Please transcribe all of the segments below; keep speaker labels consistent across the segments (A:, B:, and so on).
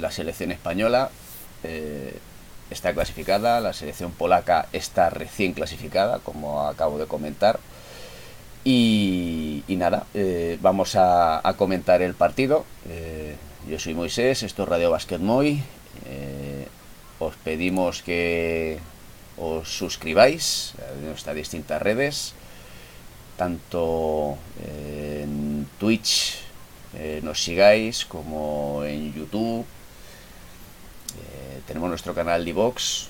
A: la selección española eh, está clasificada, la selección polaca está recién clasificada, como acabo de comentar. Y, nada, eh, vamos a, comentar el partido. Eh, yo soy Moisés, esto es Radio Basket Moy. os pedimos que os suscribáis a nuestras distintas redes, tanto en Twitch, nos sigáis, como en YouTube, tenemos nuestro canal de Vox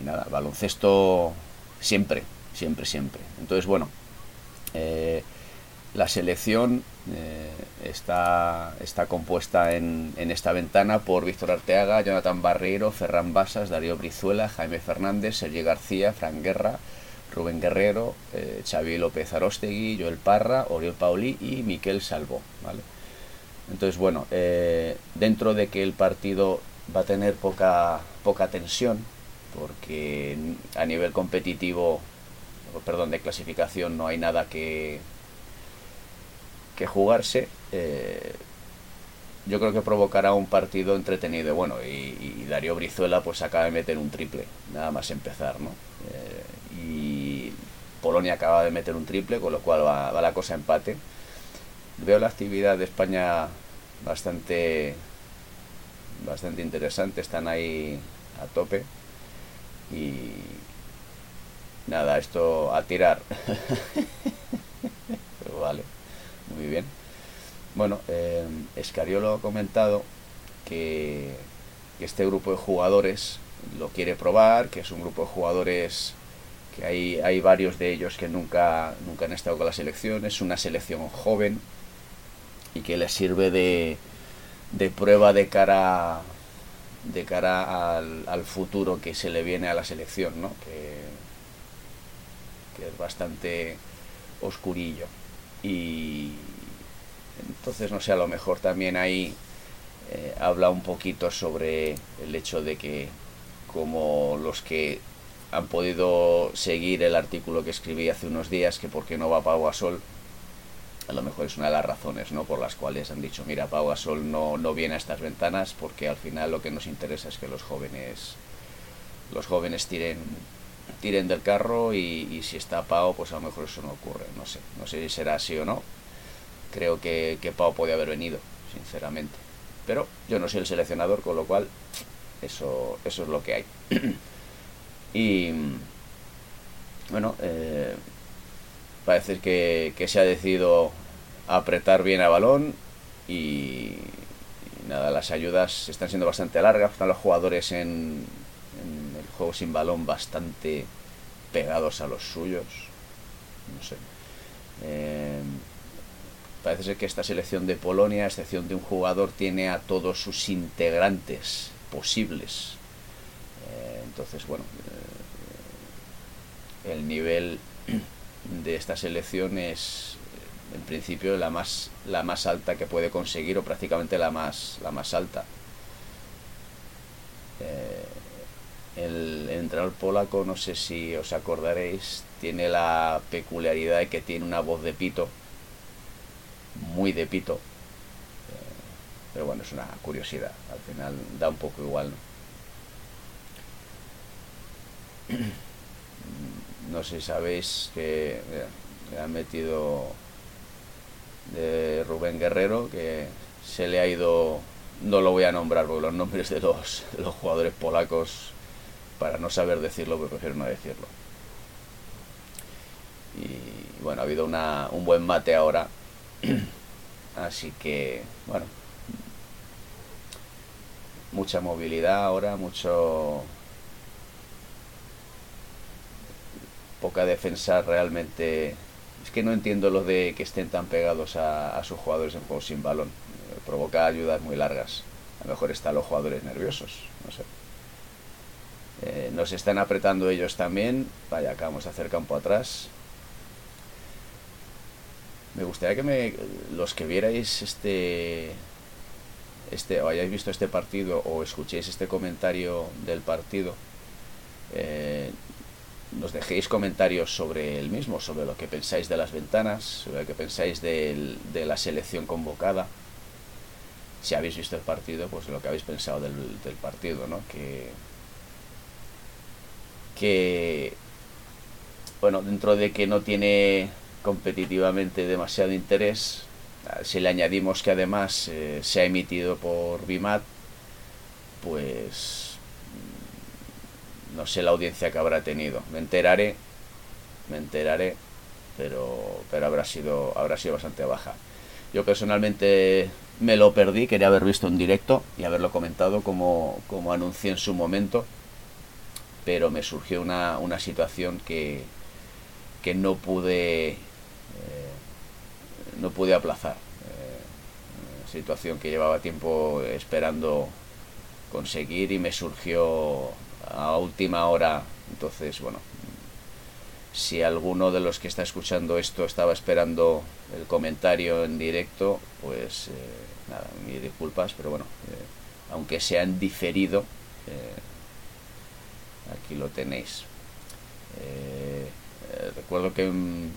A: y, nada, baloncesto siempre, siempre, siempre. Entonces, bueno, eh, la selección eh, está, está compuesta en, esta ventana por Víctor Arteaga, Jonathan Barreiro, Ferran Basas, Darío Brizuela, Jaime Fernández, Sergio García, Fran Guerra, Rubén Guerrero, eh, Xavi López Arostegui, Joel Parra, Oriol Pauli y Miquel Salvo. ¿vale? Entonces, bueno, eh, dentro de que el partido va a tener poca, poca tensión, porque a nivel competitivo, perdón, de clasificación no hay nada que, que jugarse, eh, yo creo que provocará un partido entretenido. Bueno, y, Darío Brizuela pues acaba de meter un triple, nada más empezar, ¿no? Eh, y Polonia acaba de meter un triple, con lo cual va, va la cosa empate veo la actividad de España bastante bastante interesante, están ahí a tope y nada, esto a tirar. Pero vale, muy bien. Bueno, eh, Escariolo ha comentado que, que este grupo de jugadores lo quiere probar, que es un grupo de jugadores que hay, hay varios de ellos que nunca, nunca han estado con la selección, es una selección joven, y que les sirve de, de prueba de cara de cara al, futuro que se le viene a la selección, ¿no? que, es bastante oscurillo. Y entonces, no sé, a lo mejor también ahí eh, habla un poquito sobre el hecho de que como los que han podido seguir el artículo que escribí hace unos días, que por qué no va Pau Sol a lo mejor es una de las razones ¿no? por las cuales han dicho, mira, Pau Gasol no, no viene a estas ventanas porque al final lo que nos interesa es que los jóvenes los jóvenes tiren tiren del carro y, si está Pau, pues a lo mejor eso no ocurre, no sé, no sé si será así o no. Creo que, Pau puede haber venido, sinceramente. Pero yo no soy el seleccionador, con lo cual eso, eso es lo que hay. y bueno, eh, parece que, se ha decidido apretar bien a balón y, nada, las ayudas están siendo bastante largas, están los jugadores en, el juego sin balón bastante pegados a los suyos, no sé. Eh, parece ser que esta selección de Polonia, a excepción de un jugador, tiene a todos sus integrantes posibles. Eh, entonces, bueno, eh, el nivel de esta selección es en principio la más la más alta que puede conseguir o prácticamente la más la más alta. Eh, el, entrenador polaco no sé si os acordaréis tiene la peculiaridad de que tiene una voz de pito muy de pito. Eh, pero bueno es una curiosidad al final da un poco igual sé si sabéis que le han metido de Rubén Guerrero, que se le ha ido, no lo voy a nombrar porque los nombres de los, los jugadores polacos, para no saber decirlo, pero prefiero no decirlo. Y bueno, ha habido una, un buen mate ahora, así que, bueno, mucha movilidad ahora, mucho poca defensa realmente es que no entiendo lo de que estén tan pegados a, sus jugadores en juegos sin balón. Eh, provoca ayudas muy largas. A lo mejor están los jugadores nerviosos, no sé. Eh, nos están apretando ellos también. Vaya, acabamos de hacer campo atrás. Me gustaría que me, los que vierais este, este, o hayáis visto este partido o escuchéis este comentario del partido, eh, nos dejéis comentarios sobre el mismo, sobre lo que pensáis de las ventanas, sobre lo que pensáis de la selección convocada. si habéis visto el partido, pues lo que habéis pensado del, partido, ¿no? Que, que, bueno, dentro de que no tiene competitivamente demasiado interés, si le añadimos que además eh, se ha emitido por BIMAT, pues no sé la audiencia que habrá tenido. Me enteraré, me enteraré, pero, pero habrá, sido, habrá sido bastante baja. Yo personalmente me lo perdí, quería haber visto en directo y haberlo comentado como, como anuncié en su momento, pero me surgió una, una situación que, que no pude eh, no pude aplazar eh, situación que llevaba tiempo esperando conseguir y me surgió a última hora entonces bueno si alguno de los que está escuchando esto estaba esperando el comentario en directo pues eh, nada mis disculpas pero bueno aunque sea en diferido aquí lo tenéis eh, recuerdo que en,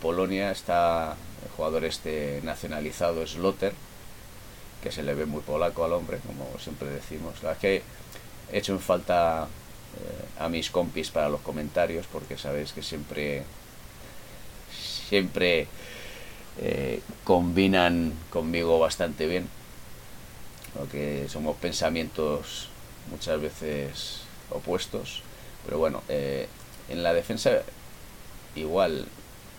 A: Polonia está el jugador este nacionalizado Slotter, que se le ve muy polaco al hombre, como siempre decimos. He hecho en falta eh, a mis compis para los comentarios, porque sabéis que siempre, siempre eh, combinan conmigo bastante bien, que somos pensamientos muchas veces opuestos, pero bueno, en la defensa igual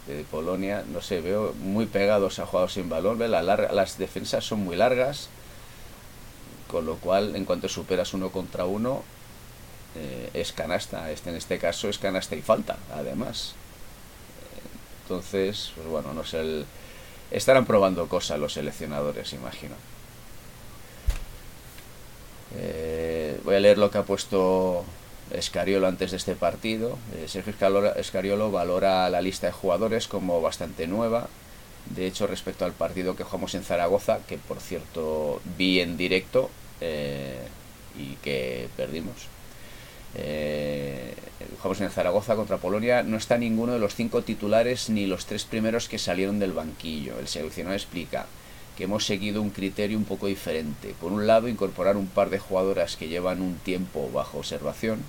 A: de Polonia, no sé, veo muy pegados a jugadores sin valor, la las defensas son muy largas, con lo cual en cuanto superas uno contra uno eh, es canasta, este, en este caso es canasta y falta, además. Entonces, pues bueno, no sé, estarán probando cosas los seleccionadores, imagino. Eh, voy a leer lo que ha puesto Escariolo antes de este partido. Eh, Sergio Escariolo valora la lista de jugadores como bastante nueva. De hecho, respecto al partido que jugamos en Zaragoza, que por cierto vi en directo eh, y que perdimos. Eh, jugamos en Zaragoza contra Polonia. No está ninguno de los cinco titulares ni los tres primeros que salieron del banquillo. El seleccionador explica que hemos seguido un criterio un poco diferente. Por un lado, incorporar un par de jugadoras que llevan un tiempo bajo observación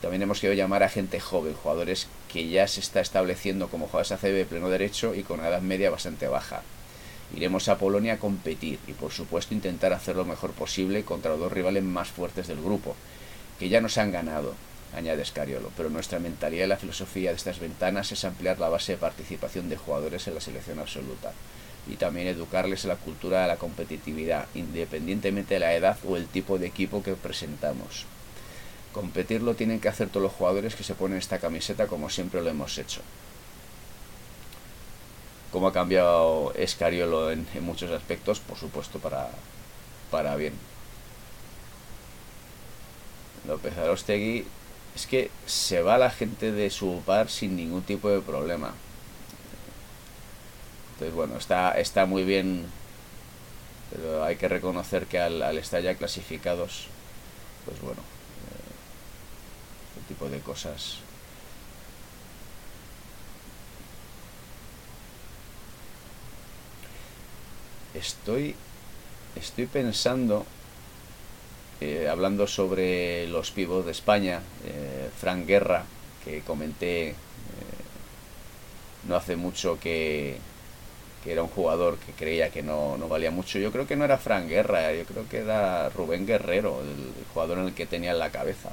A: también hemos querido llamar a gente joven, jugadores que ya se está estableciendo como jugadores ACB de pleno derecho y con una edad media bastante baja. Iremos a Polonia a competir y por supuesto intentar hacer lo mejor posible contra los dos rivales más fuertes del grupo, que ya nos han ganado, añade Scariolo, pero nuestra mentalidad y la filosofía de estas ventanas es ampliar la base de participación de jugadores en la selección absoluta y también educarles en la cultura de la competitividad, independientemente de la edad o el tipo de equipo que presentamos. Competirlo tienen que hacer todos los jugadores que se ponen esta camiseta como siempre lo hemos hecho. ¿Cómo ha cambiado Escariolo en, muchos aspectos? Por supuesto, para, para bien. López Arostegui es que se va la gente de su par sin ningún tipo de problema. Entonces, bueno, está, está muy bien, pero hay que reconocer que al, estar ya clasificados, pues bueno, tipo de cosas. Estoy, estoy pensando, eh, hablando sobre los pibos de España, eh, Frank Guerra, que comenté eh, no hace mucho que, era un jugador que creía que no, no, valía mucho. Yo creo que no era Frank Guerra, yo creo que era Rubén Guerrero, el jugador en el que tenía en la cabeza.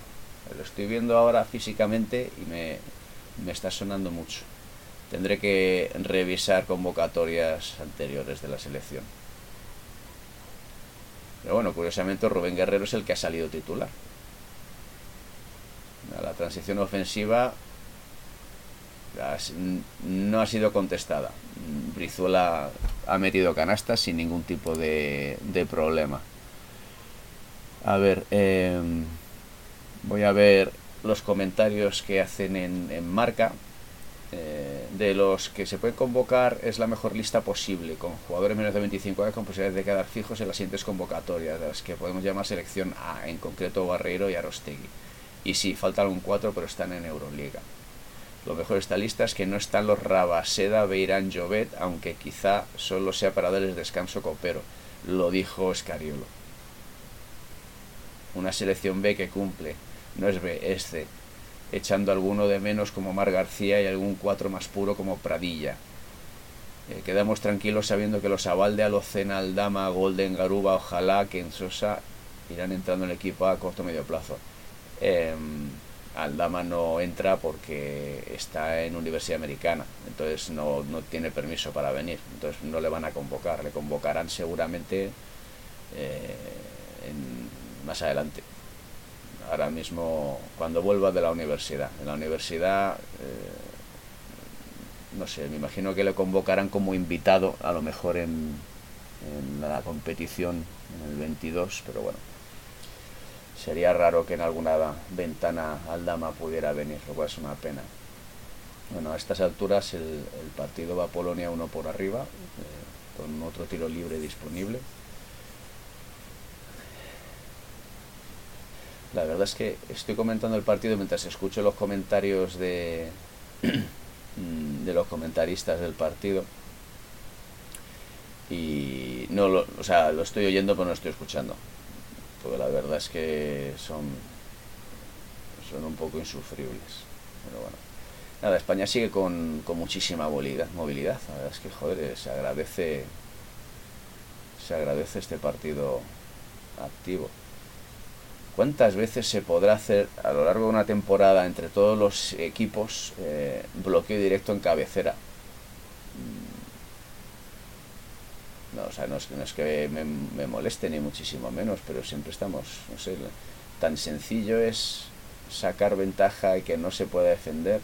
A: Lo estoy viendo ahora físicamente y me, me está sonando mucho. Tendré que revisar convocatorias anteriores de la selección. Pero bueno, curiosamente Rubén Guerrero es el que ha salido titular. La transición ofensiva no ha sido contestada. Brizuela ha metido canastas sin ningún tipo de, problema. A ver, eh, Voy a ver los comentarios que hacen en, marca. Eh, de los que se pueden convocar es la mejor lista posible, con jugadores menos de 25 años con posibilidades de quedar fijos en las siguientes convocatorias, de las que podemos llamar selección A, en concreto Barreiro y Arostegui. Y sí, faltan un 4, pero están en Euroliga. Lo mejor de esta lista es que no están los Rabaseda, Beirán, Jovet, aunque quizá solo sea para darles descanso copero. lo dijo Scariolo. Una selección B que cumple, no es B, es C, echando alguno de menos como Mar García y algún cuatro más puro como Pradilla. Eh, quedamos tranquilos sabiendo que los Avalde, Alocena, Aldama, Golden, Garuba, ojalá que en Sosa irán entrando en el equipo a corto medio plazo. Em, Aldama no entra porque está en Universidad Americana, entonces no, tiene permiso para venir, entonces no le van a convocar, le convocarán seguramente eh, más adelante. Ahora mismo, cuando vuelva de la universidad. En la universidad, eh, no sé, me imagino que le convocarán como invitado, a lo mejor en, la competición en el 22, pero bueno sería raro que en alguna ventana Aldama pudiera venir, lo cual es una pena. Bueno, a estas alturas el, partido va a Polonia uno por arriba, eh, con otro tiro libre disponible. La verdad es que estoy comentando el partido mientras escucho los comentarios de, los comentaristas del partido. Y no lo, o sea, lo estoy oyendo pero no estoy escuchando porque la verdad es que son, son un poco insufribles. Pero bueno. Nada, España sigue con, muchísima movilidad, movilidad. La verdad es que, joder, se agradece, se agradece este partido activo. ¿Cuántas veces se podrá hacer a lo largo de una temporada entre todos los equipos eh, bloqueo directo en cabecera? No, o sea, no es, que me, moleste ni muchísimo menos, pero siempre estamos, no sé, tan sencillo es sacar ventaja y que no se pueda defender.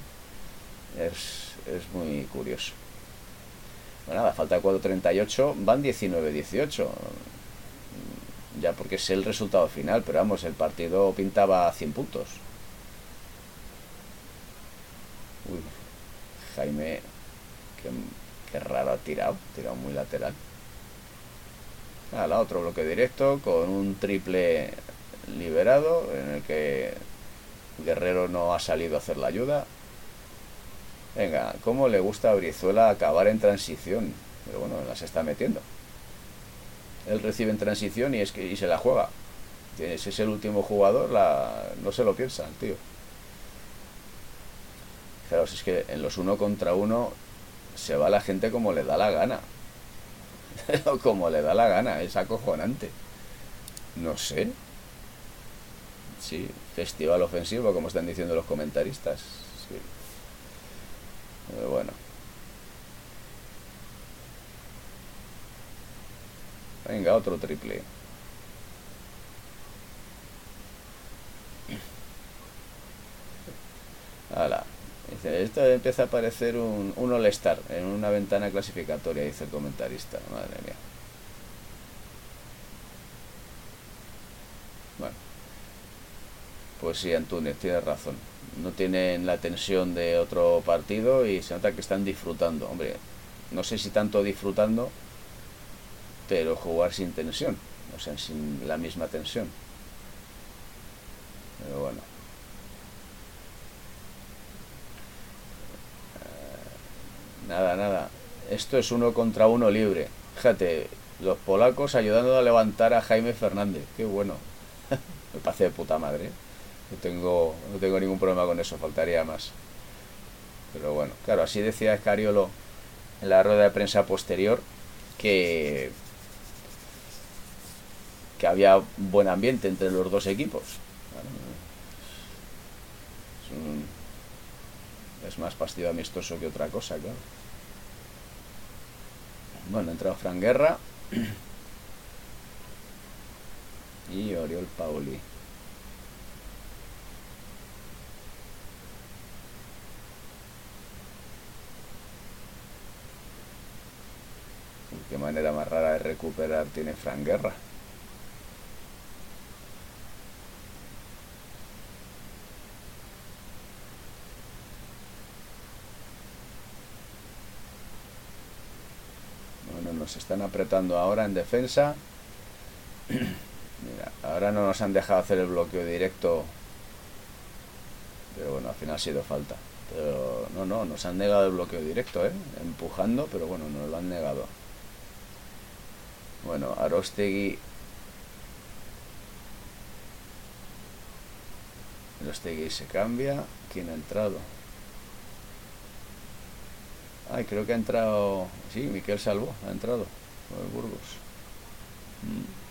A: Es, muy curioso. Bueno, nada, falta 4.38, van 19-18. Ya porque es el resultado final, pero vamos, el partido pintaba 100 puntos. Uy, Jaime, qué, raro ha tirado, tirado muy lateral a la otro bloque directo con un triple liberado en el que Guerrero no ha salido a hacer la ayuda. Venga, ¿cómo le gusta a Brizuela acabar en transición? Pero bueno, las está metiendo. Él recibe en transición y, es que, y se la juega. Si es el último jugador, no se lo piensa el tío. Claro, es que en los uno contra uno se va la gente como le da la gana. como le da la gana, es acojonante. No sé. Sí, festival ofensivo, como están diciendo los comentaristas. Sí. Pero bueno. Venga, otro triple. Dice, esto empieza a parecer un, un all-star en una ventana clasificatoria, dice el comentarista. Madre mía. Bueno. Pues sí, Antunes, tienes razón. No tienen la tensión de otro partido y se nota que están disfrutando. Hombre, no sé si tanto disfrutando, pero jugar sin tensión. O sea, sin la misma tensión. Pero bueno. Nada, nada. Esto es uno contra uno libre. Fíjate, los polacos ayudando a levantar a Jaime Fernández. Qué bueno. Me parece de puta madre. ¿eh? No tengo, no tengo ningún problema con eso, faltaría más. Pero bueno, claro, así decía Escariolo en la rueda de prensa posterior que, que había buen ambiente entre los dos equipos. Es, es más partido amistoso que otra cosa, claro. Bueno, entrado Fran Guerra. y Oriol Pauli. Qué manera más rara de recuperar tiene Fran Guerra. Nos están apretando ahora en defensa. Mira, ahora no nos han dejado hacer el bloqueo directo. Pero bueno, al final ha sido falta. Pero no, no, nos han negado el bloqueo directo, ¿eh? Empujando, pero bueno, nos lo han negado. Bueno, Arostegui. Arostegui se cambia. ¿Quién ha entrado? Ay, creo que ha entrado. Sí, Miquel Salvo ha entrado. El Burgos. Mm.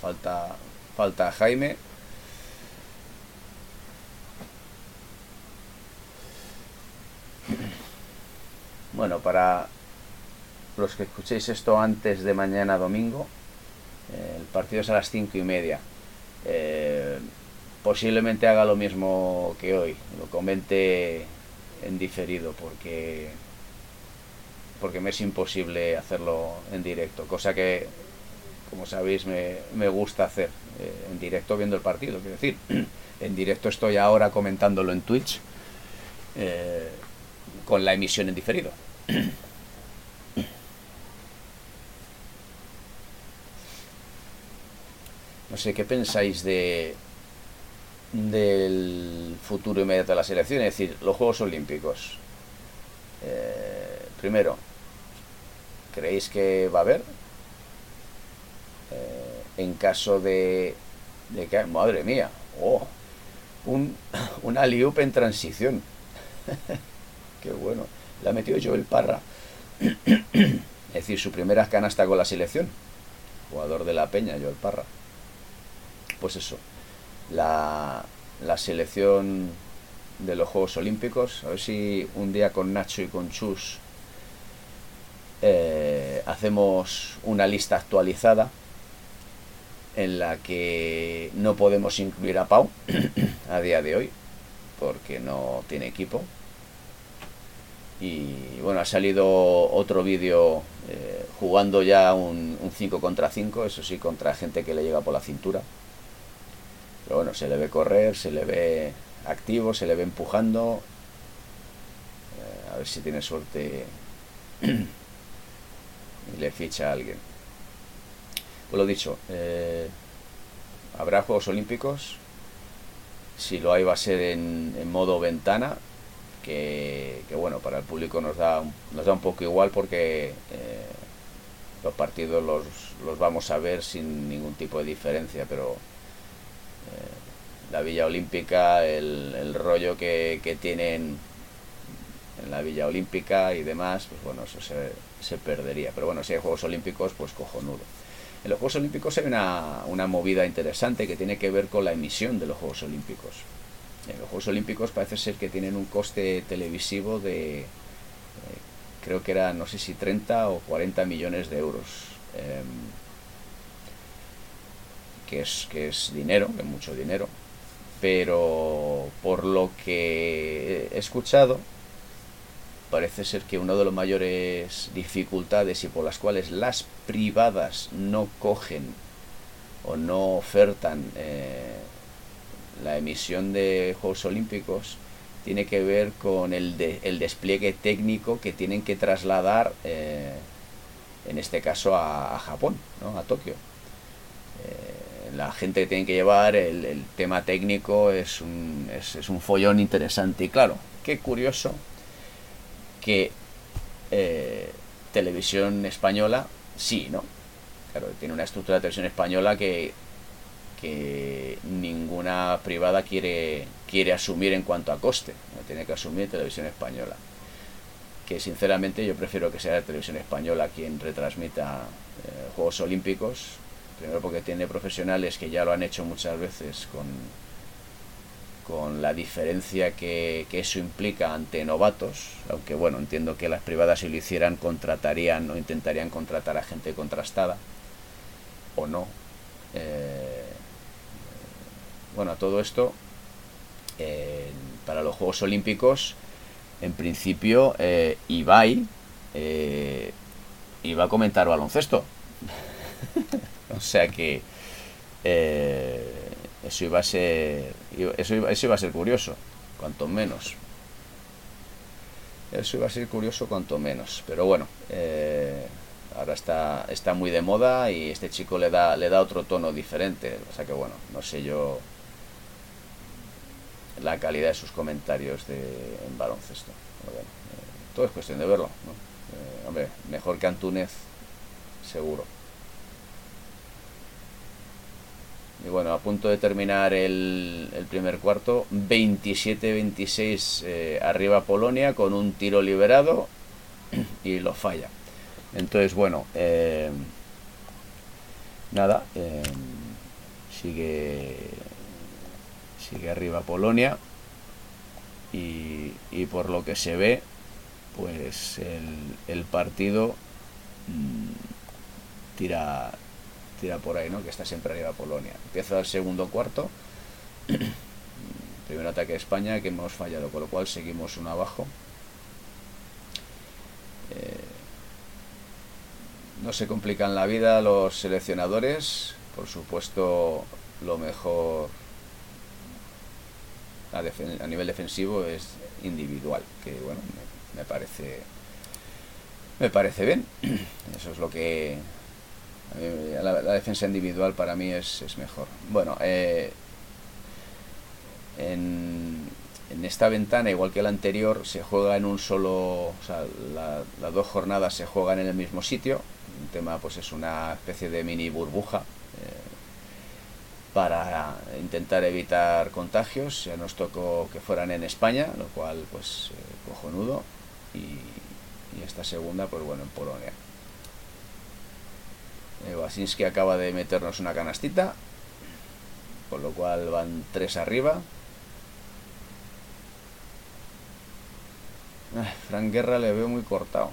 A: falta, falta Jaime. Bueno, para los que escuchéis esto antes de mañana domingo, eh, el partido es a las cinco y media. Eh, posiblemente haga lo mismo que hoy, lo comente en diferido, porque porque me es imposible hacerlo en directo, cosa que, como sabéis, me, gusta hacer eh, en directo viendo el partido. Quiero decir, en directo estoy ahora comentándolo en Twitch con la emisión en diferido. No sé, ¿qué pensáis de del futuro inmediato de la selección? Es decir, los Juegos Olímpicos. Eh, primero, ¿creéis que va a haber? Eh, en caso de, de que... Madre mía, oh, un, una liup en transición. Qué bueno la metió Joel Parra. es decir, su primera canasta con la selección. Jugador de la Peña, Joel Parra. Pues eso, la, la selección de los Juegos Olímpicos. A ver si un día con Nacho y con Chus eh, hacemos una lista actualizada en la que no podemos incluir a Pau a día de hoy porque no tiene equipo y bueno, ha salido otro vídeo eh, jugando ya un, 5 contra 5, eso sí, contra gente que le llega por la cintura. Pero bueno, se le ve correr, se le ve activo, se le ve empujando. Eh, a ver si tiene suerte y le ficha a alguien. Pues lo dicho, eh, habrá Juegos Olímpicos. Si lo hay va a ser en modo ventana, que, bueno, para el público nos da, nos da un poco igual porque eh, los partidos los, los, vamos a ver sin ningún tipo de diferencia, pero la Villa Olímpica, el, rollo que, tienen en la Villa Olímpica y demás, pues bueno, eso se, perdería. Pero bueno, si hay Juegos Olímpicos, pues cojonudo. En los Juegos Olímpicos hay una, una movida interesante que tiene que ver con la emisión de los Juegos Olímpicos los Juegos Olímpicos parece ser que tienen un coste televisivo de, eh, creo que era, no sé si 30 o 40 millones de euros. Em, que, es, que es dinero, que es mucho dinero. Pero por lo que he escuchado, parece ser que una de las mayores dificultades y por las cuales las privadas no cogen o no ofertan eh, la emisión de Juegos Olímpicos tiene que ver con el, el despliegue técnico que tienen que trasladar, eh, en este caso, a, Japón, ¿no? a Tokio. Eh, la gente que tiene que llevar el, tema técnico es un, es, un, follón interesante. Y claro, qué curioso que eh, televisión española, sí, ¿no? Claro, tiene una estructura de televisión española que que ninguna privada quiere, quiere asumir en cuanto a coste. Tiene que asumir televisión española. Que sinceramente yo prefiero que sea televisión española quien retransmita eh, Juegos Olímpicos. Primero porque tiene profesionales que ya lo han hecho muchas veces con, con la diferencia que, que, eso implica ante novatos, aunque bueno, entiendo que las privadas si lo hicieran contratarían o intentarían contratar a gente contrastada, o no. Eh, bueno, todo esto para los Juegos Olímpicos, en principio, eh, Ibai eh, iba a comentar baloncesto. o sea que eh, eso iba a ser eso iba, eso iba a ser curioso, cuanto menos. Eso iba a ser curioso cuanto menos. Pero bueno, eh, ahora está, está muy de moda y este chico le da, le da otro tono diferente. O sea que bueno, no sé yo la calidad de sus comentarios de, en baloncesto. Eh, todo es cuestión de verlo. Hombre, mejor que Antúnez, seguro. Y bueno, a punto de terminar el, primer cuarto, 27-26 eh, arriba Polonia con un tiro liberado y lo falla. Entonces, bueno, eh, nada, eh, sigue, sigue arriba Polonia y, por lo que se ve, pues el, partido mm, tira, tira por ahí, ¿no? Que está siempre arriba Polonia. Empieza el segundo cuarto. Primer ataque de España que hemos fallado, con lo cual seguimos uno abajo. Eh, no se complican la vida los seleccionadores. Por supuesto, lo mejor a, nivel defensivo es individual, que bueno, me, parece me parece bien. Eso es lo que la, defensa individual para mí es, mejor. Bueno, eh, en, esta ventana, igual que la anterior, se juega en un solo, o sea, las dos jornadas se juegan en el mismo sitio. Un tema, pues es una especie de mini burbuja eh, para intentar evitar contagios. Ya nos tocó que fueran en España, lo cual, pues, eh, cojonudo. Y, y esta segunda, pues bueno, en Polonia. Wasinski acaba de meternos una canastita. Con lo cual van tres arriba. Frank Guerra le veo muy cortado.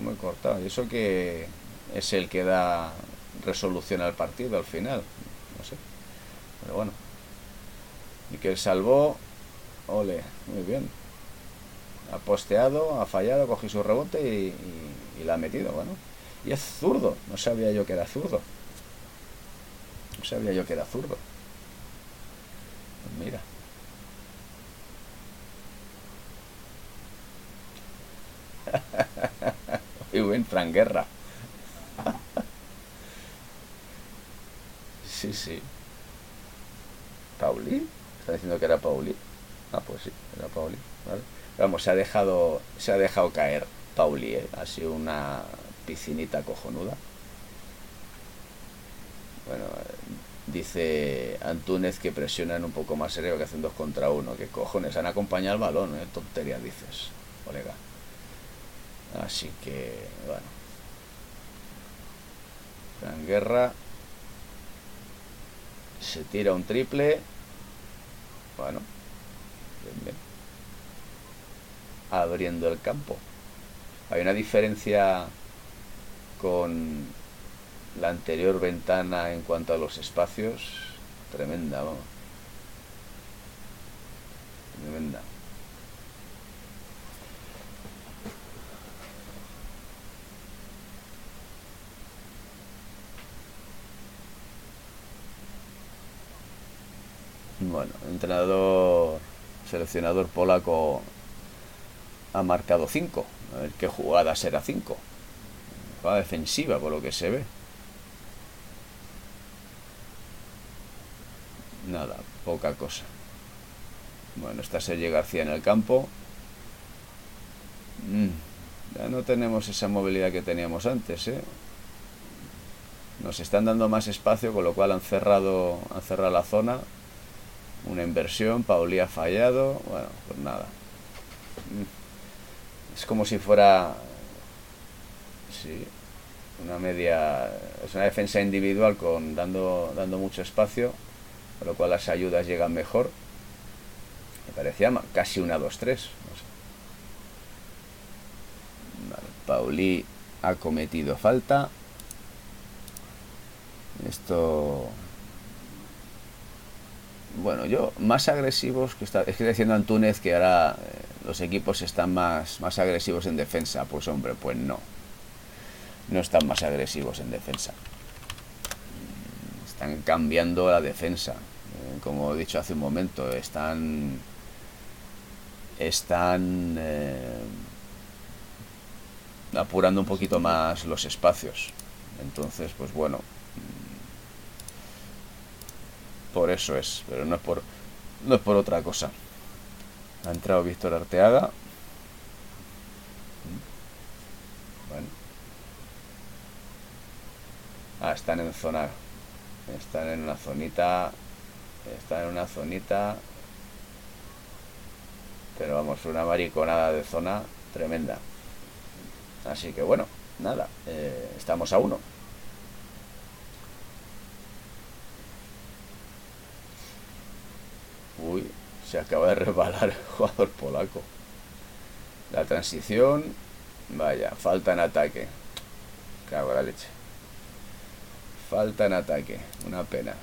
A: Muy cortado. Y eso que es el que da resolución al partido al final. No sé. Pero bueno. Y que salvó. Ole, muy bien. Ha posteado, ha fallado, cogió su rebote y la ha metido. Bueno. Y es zurdo. No sabía yo que era zurdo. No sabía yo que era zurdo. Pues mira. Muy buen Frank Guerra. sí, sí. ¿Pauli? ¿Está diciendo que era Pauli? Ah, pues sí, era Pauli. Vamos, se ha dejado, se ha dejado caer Pauli, ¿eh? Ha sido una piscinita cojonuda. Bueno, dice Antúnez que presionan un poco más serio que hacen dos contra uno. Que cojones, han acompañado el balón, ¿eh? Tontería dices, colega. Así que, bueno. Gran guerra. Se tira un triple. Bueno. Abriendo el campo. Hay una diferencia con la anterior ventana en cuanto a los espacios, tremenda, Tremenda. Bueno, entrenador, seleccionador polaco ha marcado 5. A ver qué jugada será 5 defensiva, por lo que se ve. Nada, poca cosa. Bueno, está Sergio García en el campo. Mm, ya no tenemos esa movilidad que teníamos antes, ¿eh? Nos están dando más espacio, con lo cual han cerrado, han cerrado la zona. Una inversión, Pauli ha fallado. Bueno, pues nada. Mm. Es como si fuera Sí, una media, es una defensa individual con dando, dando mucho espacio, con lo cual las ayudas llegan mejor. Me parecía casi una 2-3. No. Pauli ha cometido falta. Esto. Bueno, yo más agresivos que está. Es que diciendo Antúnez que ahora eh, los equipos están más, más agresivos en defensa. Pues hombre, pues no no están más agresivos en defensa. Están cambiando la defensa. Eh, como he dicho hace un momento, están. Están. Eh, apurando un poquito más los espacios. Entonces, pues bueno. Por eso es, pero no es por, no es por otra cosa. Ha entrado Víctor Arteaga. Ah, están en zona. Están en una zonita. Están en una zonita. Pero vamos, una mariconada de zona tremenda. Así que bueno, nada, eh, estamos a uno. Uy, se acaba de resbalar el jugador polaco. La transición, vaya, falta en ataque. Cago la leche. Falta en ataque, una pena.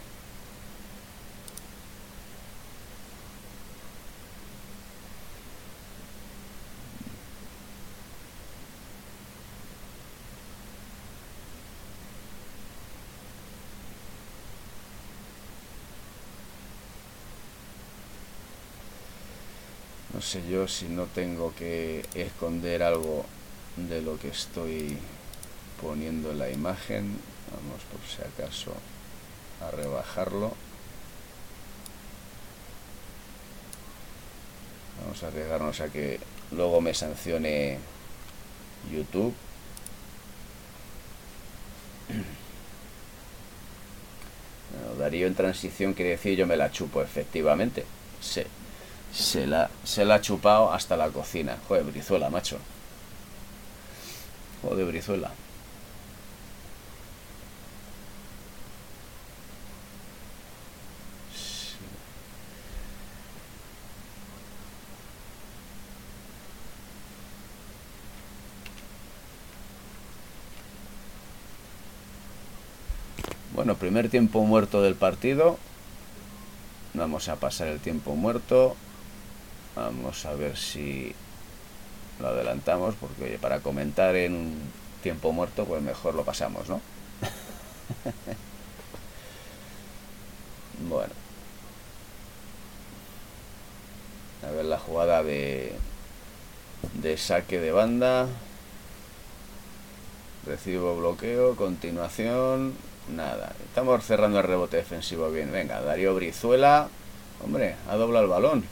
A: No sé yo si no tengo que esconder algo de lo que estoy poniendo en la imagen. Vamos por si acaso a rebajarlo. Vamos a arriesgarnos a que luego me sancione YouTube. Darío en transición quiere decir yo me la chupo, efectivamente. Sí. Se la, se la ha chupado hasta la cocina. Joder, Brizuela, macho. Joder, Brizuela. Bueno, primer tiempo muerto del partido. Vamos a pasar el tiempo muerto. Vamos a ver si lo adelantamos, porque oye, para comentar en un tiempo muerto, pues mejor lo pasamos, ¿no? bueno. A ver la jugada de, de saque de banda. Recibo bloqueo, continuación, nada. Estamos cerrando el rebote defensivo bien. Venga, Darío Brizuela. Hombre, ha doblado el balón.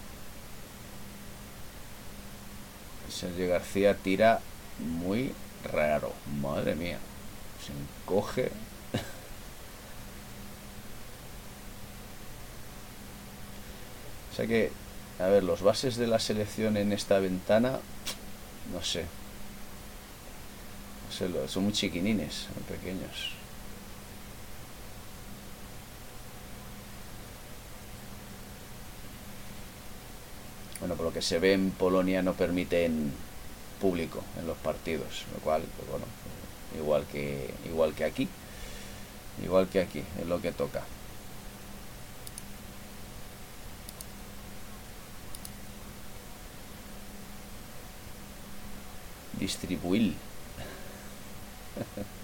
A: Sergio García tira muy raro. Madre mía. Se encoge. o sea que, a ver, los bases de la selección en esta ventana, no sé. No sé, son muy chiquinines, muy pequeños. Bueno, por lo que se ve en Polonia no permiten público en los partidos, lo cual, pues bueno, igual que igual que aquí, igual que aquí, es lo que toca. Distribuir.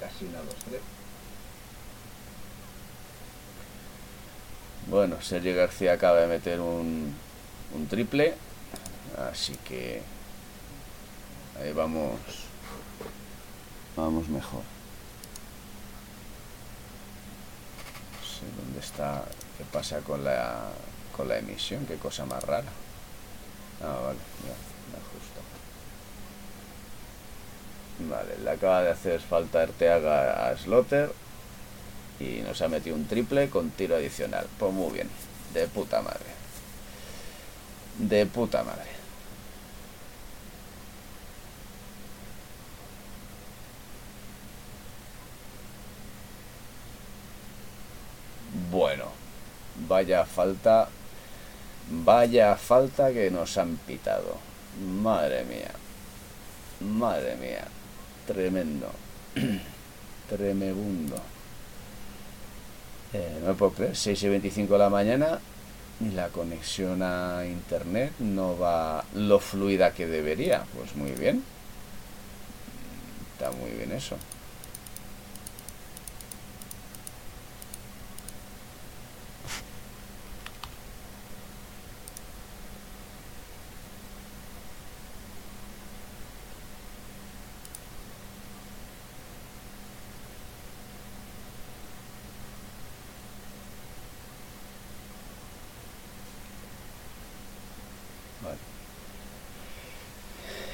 A: casi una 2-3. Bueno, Sergio García acaba de meter un, un triple, así que ahí vamos, vamos mejor. No sé dónde está, qué pasa con la, con la emisión, qué cosa más rara. Ah, vale, me ajusto. Vale, le acaba de hacer falta Arteaga a Slotter. Y nos ha metido un triple con tiro adicional. Pues muy bien. De puta madre. De puta madre. Bueno. Vaya falta. Vaya falta que nos han pitado. Madre mía. Madre mía. Tremendo. Tremebundo. Eh, no me puedo creer, 6 y 25 de la mañana y la conexión a internet no va lo fluida que debería. Pues muy bien. Está muy bien eso.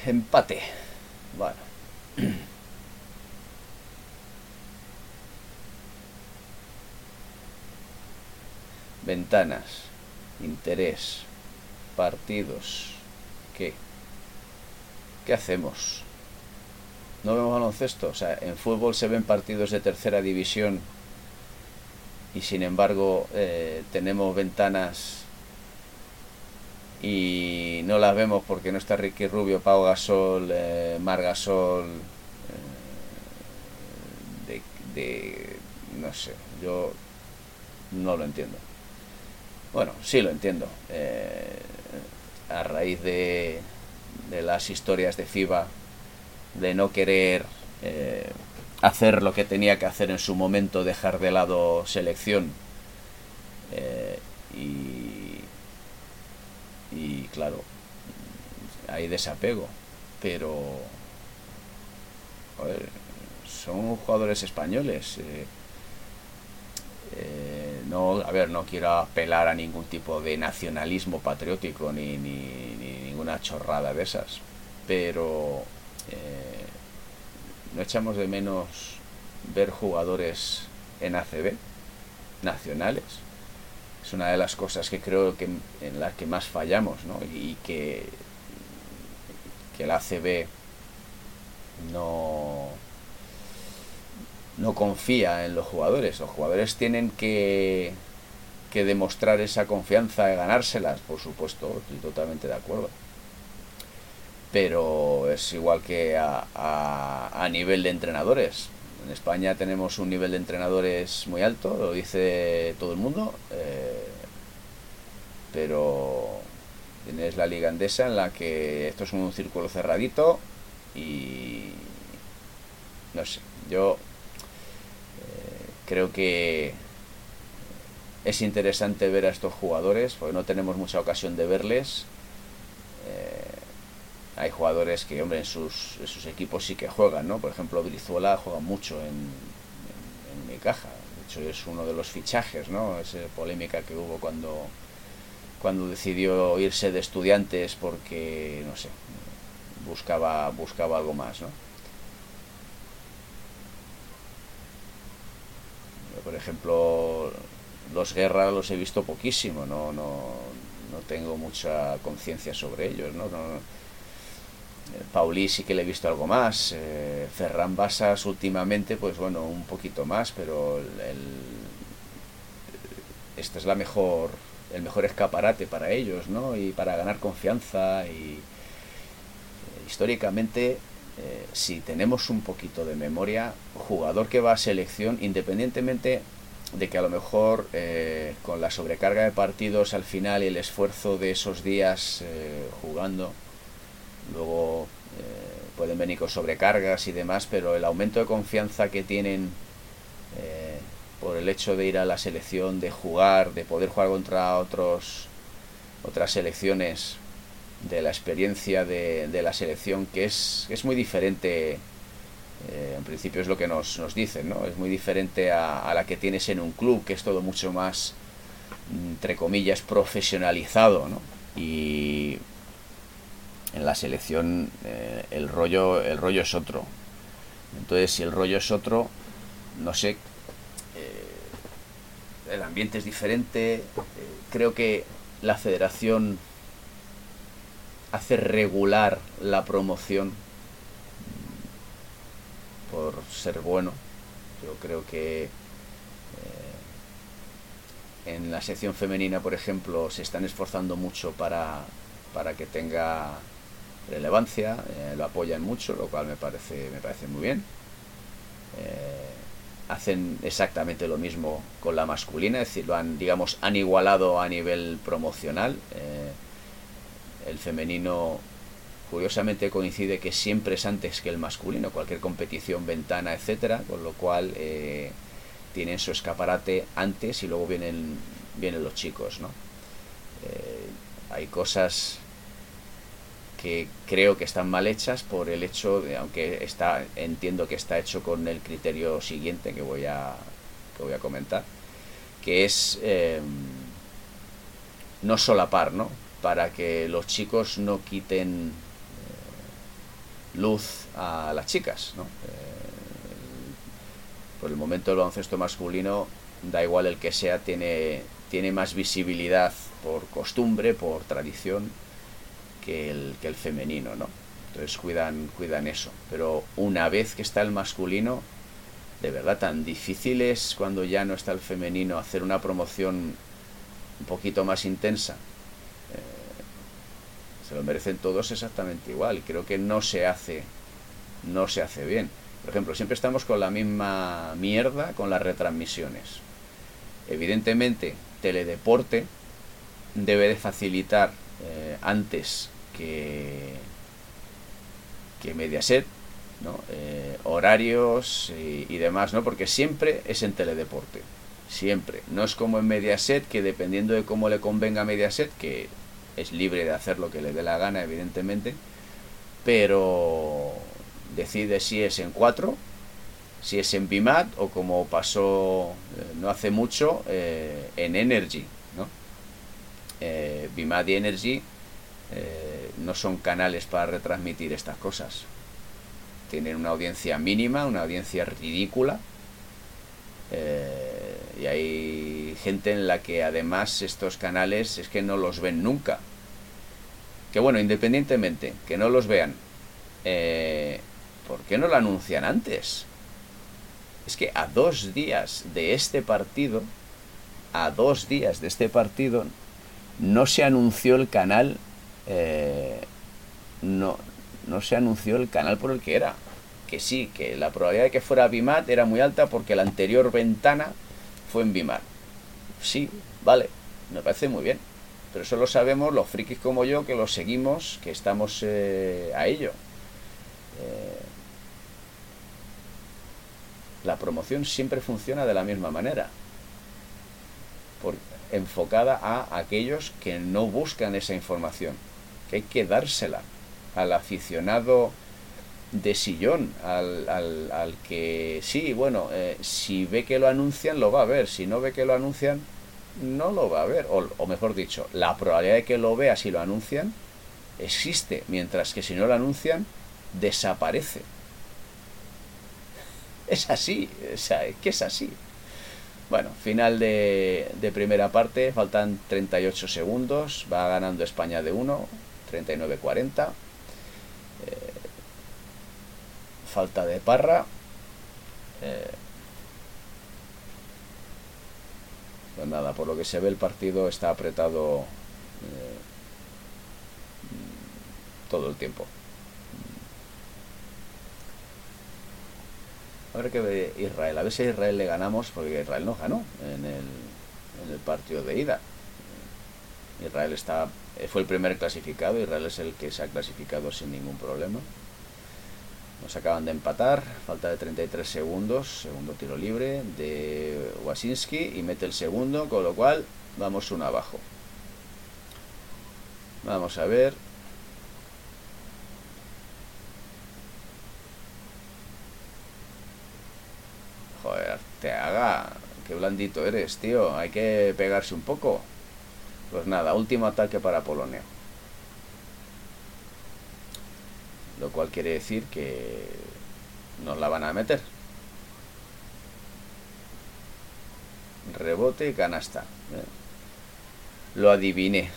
A: Empate. Bueno. Ventanas, interés, partidos. ¿Qué? ¿Qué hacemos? ¿No vemos baloncesto? O sea, en fútbol se ven partidos de tercera división y sin embargo eh, tenemos ventanas y no las vemos porque no está Ricky Rubio, Pau Gasol, eh, Mar Gasol, eh, de, no sé, yo no lo entiendo. Bueno, sí lo entiendo. Eh, a raíz de, de las historias de FIBA, de no querer hacer lo que tenía que hacer en su momento, dejar de lado selección. y, y claro, hay desapego, pero son jugadores españoles. Eh, eh, no, a ver, no quiero apelar a ningún tipo de nacionalismo patriótico ni, ni, ninguna chorrada de esas, pero eh, no echamos de menos ver jugadores en ACB nacionales es una de las cosas que creo que en las que más fallamos ¿no? y que, que el ACB no, no confía en los jugadores. Los jugadores tienen que, que demostrar esa confianza y ganárselas, por supuesto, estoy totalmente de acuerdo. Pero es igual que a, a nivel de entrenadores. En España tenemos un nivel de entrenadores muy alto, lo dice todo el mundo, eh, pero tienes la liga andesa en la que esto es un círculo cerradito y no sé, yo eh, creo que es interesante ver a estos jugadores porque no tenemos mucha ocasión de verles. Hay jugadores que, hombre, en sus, sus, equipos sí que juegan, ¿no? Por ejemplo, Brizuela juega mucho en, en, mi caja. De hecho, es uno de los fichajes, ¿no? Esa polémica que hubo cuando, cuando decidió irse de estudiantes porque, no sé, buscaba, buscaba algo más, ¿no? Por ejemplo, los guerras los he visto poquísimo, no, no, no tengo mucha conciencia sobre ellos, ¿no? no Pauli sí que le he visto algo más. Eh, Ferran Basas últimamente, pues bueno, un poquito más, pero el, este es la mejor, el mejor escaparate para ellos, ¿no? Y para ganar confianza y eh, históricamente, si tenemos un poquito de memoria, jugador que va a selección, independientemente de que a lo mejor con la sobrecarga de partidos al final y el esfuerzo de esos días jugando, Luego eh, pueden venir con sobrecargas y demás, pero el aumento de confianza que tienen eh, por el hecho de ir a la selección, de jugar, de poder jugar contra otros otras selecciones, de la experiencia de, la selección, que es, es muy diferente, eh, en principio es lo que nos, nos dicen, ¿no? Es muy diferente a, a la que tienes en un club, que es todo mucho más, entre comillas, profesionalizado, ¿no? Y en la selección eh, el rollo el rollo es otro. Entonces si el rollo es otro no sé eh, el ambiente es diferente. Eh, creo que la federación hace regular la promoción por ser bueno. Yo creo que en la sección femenina por ejemplo se están esforzando mucho para para que tenga relevancia, eh, lo apoyan mucho, lo cual me parece, me parece muy bien. Eh, hacen exactamente lo mismo con la masculina, es decir, lo han, digamos, han igualado a nivel promocional. Eh, el femenino, curiosamente, coincide que siempre es antes que el masculino, cualquier competición, ventana, etcétera, con lo cual tienen su escaparate antes y luego vienen, vienen los chicos, ¿no? hay cosas que creo que están mal hechas por el hecho de, aunque está, entiendo que está hecho con el criterio siguiente que voy a, que voy a comentar, que es eh, no solapar, ¿no? Para que los chicos no quiten luz a las chicas, ¿no? por el momento el baloncesto masculino, da igual el que sea, tiene, tiene más visibilidad por costumbre, por tradición, que el, que el femenino, ¿no? Entonces cuidan, cuidan eso. Pero una vez que está el masculino, de verdad tan difícil es cuando ya no está el femenino hacer una promoción un poquito más intensa. Eh, se lo merecen todos exactamente igual. Creo que no se hace, no se hace bien. Por ejemplo, siempre estamos con la misma mierda con las retransmisiones. Evidentemente, teledeporte debe de facilitar eh, antes que, que Mediaset, ¿no? Eh, horarios y, demás, ¿no? Porque siempre es en teledeporte, siempre. No es como en Mediaset, que dependiendo de cómo le convenga a Mediaset, que es libre de hacer lo que le dé la gana, evidentemente, pero decide si es en 4, si es en BIMAT o como pasó eh, no hace mucho eh, en Energy. ¿no? Eh, y Energy no son canales para retransmitir estas cosas. Tienen una audiencia mínima, una audiencia ridícula. y hay gente en la que además estos canales es que no los ven nunca. Que bueno, independientemente, que no los vean. ¿Por qué no lo anuncian antes? Es que a dos días de este partido, a dos días de este partido, no se anunció el canal, eh, no, no se anunció el canal por el que era. Que sí, que la probabilidad de que fuera Bimat era muy alta porque la anterior ventana fue en Bimat. Sí, vale, me parece muy bien. Pero eso lo sabemos los frikis como yo que lo seguimos, que estamos eh, a ello. Eh, la promoción siempre funciona de la misma manera, por, enfocada a aquellos que no buscan esa información, hay que dársela al aficionado de sillón, al, al, al que sí, bueno, eh, si ve que lo anuncian, lo va a ver, si no ve que lo anuncian, no lo va a ver, o, o mejor dicho, la probabilidad de que lo vea si lo anuncian existe, mientras que si no lo anuncian, desaparece. Es así, o sea, es que es así. Bueno, final de, de, primera parte, faltan 38 segundos, va ganando España de 1, 39-40. Eh, falta de Parra. Eh, pues nada, por lo que se ve el partido está apretado eh, todo el tiempo. A ver qué ve Israel. A ver si a Israel le ganamos, porque Israel no ganó en el, en el partido de ida. Israel está, fue el primer clasificado, Israel es el que se ha clasificado sin ningún problema. Nos acaban de empatar, falta de 33 segundos, segundo tiro libre de Wasinski y mete el segundo, con lo cual vamos uno abajo. Vamos a ver, Joder, te haga. Qué blandito eres, tío. Hay que pegarse un poco. Pues nada, último ataque para Polonia. Lo cual quiere decir que nos la van a meter. Rebote canasta. ¿eh? Lo adiviné.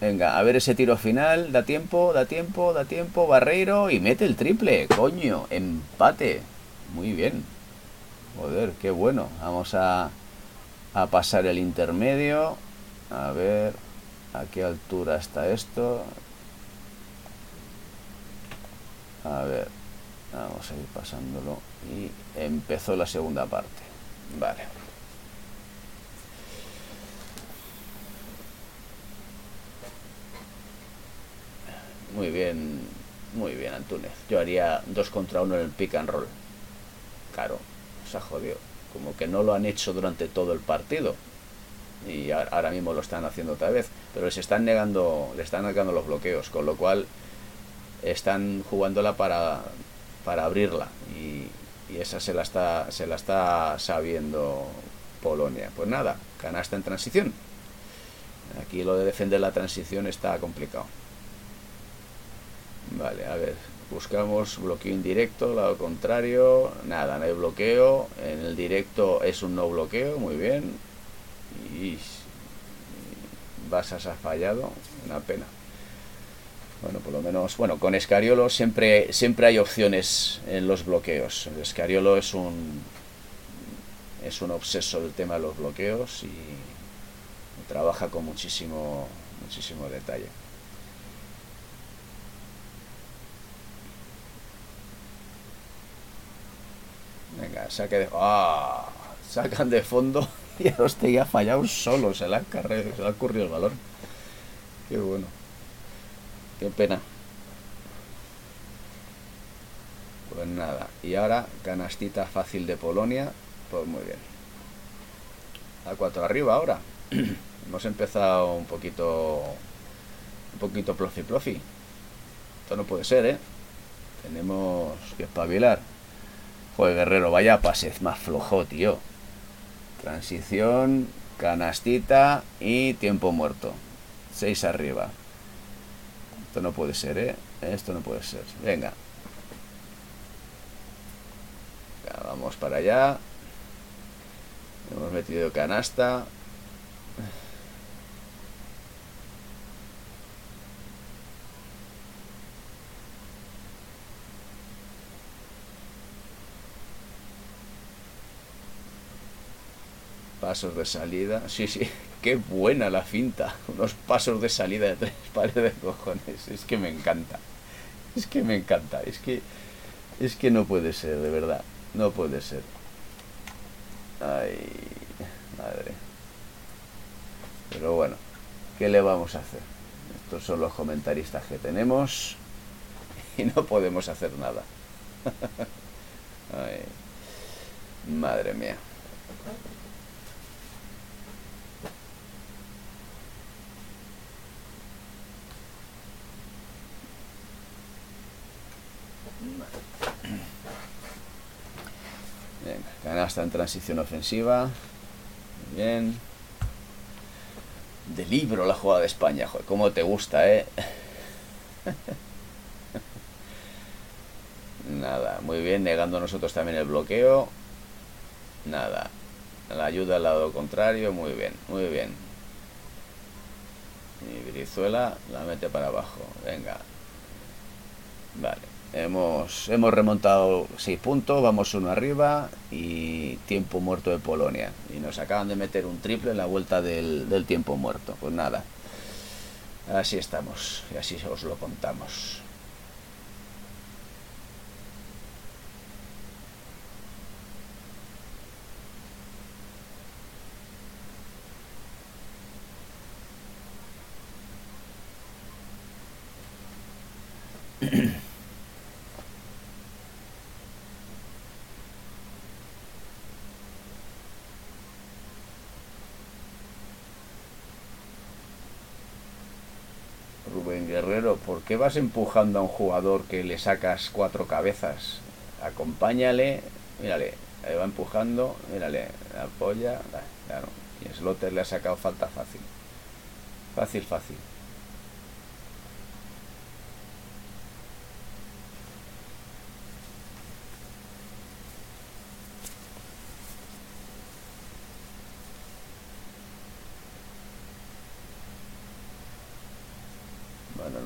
A: Venga, a ver ese tiro final. Da tiempo, da tiempo, da tiempo. Barreiro y mete el triple. Coño, empate. Muy bien. Joder, qué bueno. Vamos a, a pasar el intermedio. A ver a qué altura está esto. A ver, vamos a ir pasándolo. Y empezó la segunda parte. Vale. Muy bien, muy bien, Antúnez. Yo haría dos contra uno en el pick and roll. Claro, se ha jodido. Como que no lo han hecho durante todo el partido. Y ahora mismo lo están haciendo otra vez. Pero les están negando, le están negando los bloqueos. Con lo cual están jugándola para, para abrirla. Y, y esa se la está, se la está sabiendo Polonia. Pues nada, canasta en transición. Aquí lo de defender la transición está complicado. Vale, a ver. buscamos bloqueo indirecto, lado contrario, nada, no hay bloqueo, en el directo es un no bloqueo, muy bien, y Basas ha fallado, una pena. Bueno, por lo menos, bueno, con Escariolo siempre, siempre hay opciones en los bloqueos. Escariolo es un, es un obseso del tema de los bloqueos y trabaja con muchísimo, muchísimo detalle. Venga, saque de... ¡Ah! Sacan de fondo ya ha fallado solo, se le ha, carrero, se le ha ocurrido el balón. Qué bueno. Qué pena. Pues nada. Y ahora, canastita fácil de Polonia. Pues muy bien. A cuatro arriba ahora. Hemos empezado un poquito... Un poquito plofi plofi. Esto no puede ser, ¿eh? Tenemos que espabilar. Joder, guerrero, vaya pase más flojo, tío. Transición, canastita y tiempo muerto. Seis arriba. Esto no puede ser, ¿eh? Esto no puede ser. Venga. vamos para allá. Hemos metido canasta. Pasos de salida. Sí, sí. Qué buena la finta. Unos pasos de salida de tres pares de cojones. Es que me encanta. Es que me encanta. Es que. Es que no puede ser, de verdad. No puede ser. Ay, madre. Pero bueno, ¿qué le vamos a hacer? Estos son los comentaristas que tenemos y no podemos hacer nada. Ay, madre mía. Canasta en transición ofensiva. bien. De libro la jugada de España, joder, cómo te gusta, ¿eh? Nada, muy bien, negando nosotros también el bloqueo. Nada. La ayuda al lado contrario, muy bien, muy bien. Y Brizuela la mete para abajo. Venga. Vale. Hemos, hemos remontado 6 puntos, vamos uno arriba y tiempo muerto de Polonia. Y nos acaban de meter un triple en la vuelta del, del tiempo muerto. Pues nada, así estamos y así os lo contamos. Guerrero, ¿por qué vas empujando a un jugador que le sacas cuatro cabezas? Acompáñale, mírale, ahí va empujando, mírale, apoya, claro. Y Slotter le ha sacado falta fácil. Fácil, fácil.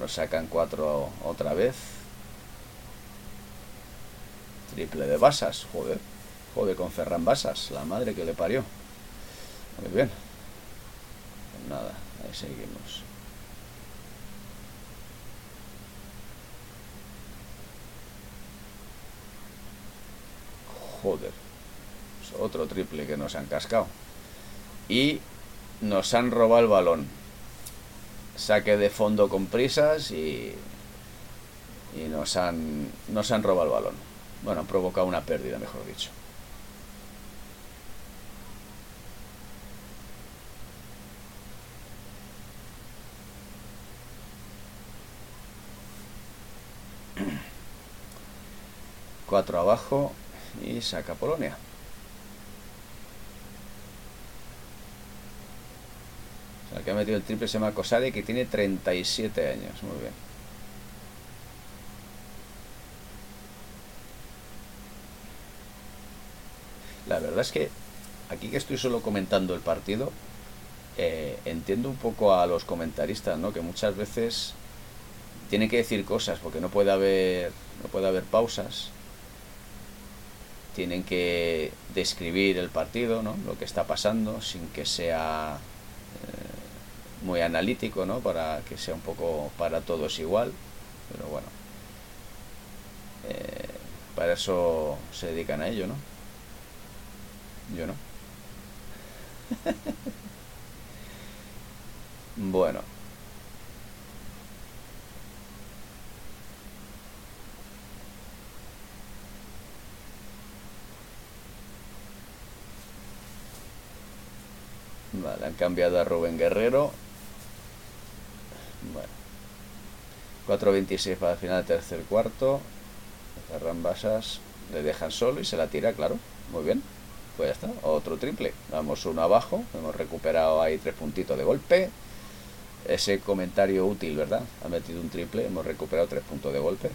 A: Sacan cuatro otra vez. Triple de Basas, joder. Joder con Ferran Basas, la madre que le parió. Muy bien. Pues nada, ahí seguimos. Joder. otro triple que nos han cascado. Y nos han robado el balón saque de fondo con prisas y, y nos, han, nos han robado el balón. Bueno, han provocado una pérdida, mejor dicho. Cuatro abajo y saca Polonia. ha metido el triple se llama que tiene 37 años. Muy bien. La verdad es que aquí que estoy solo comentando el partido, eh, entiendo un poco a los comentaristas, ¿no? Que muchas veces tienen que decir cosas porque no puede haber no puede haber pausas. Tienen que describir el partido, ¿no? Lo que está pasando sin que sea muy analítico, ¿no? Para que sea un poco para todos igual. Pero bueno, eh, para eso se dedican a ello, ¿no? Yo no. bueno. Vale, han cambiado a Rubén Guerrero. Bueno. 4.26 para el final del tercer cuarto. Ferran Basas le dejan solo y se la tira, claro. Muy bien. Pues ya está, otro triple. Vamos uno abajo, hemos recuperado ahí tres puntitos de golpe. Ese comentario útil, ¿verdad? Ha metido un triple, hemos recuperado tres puntos de golpe.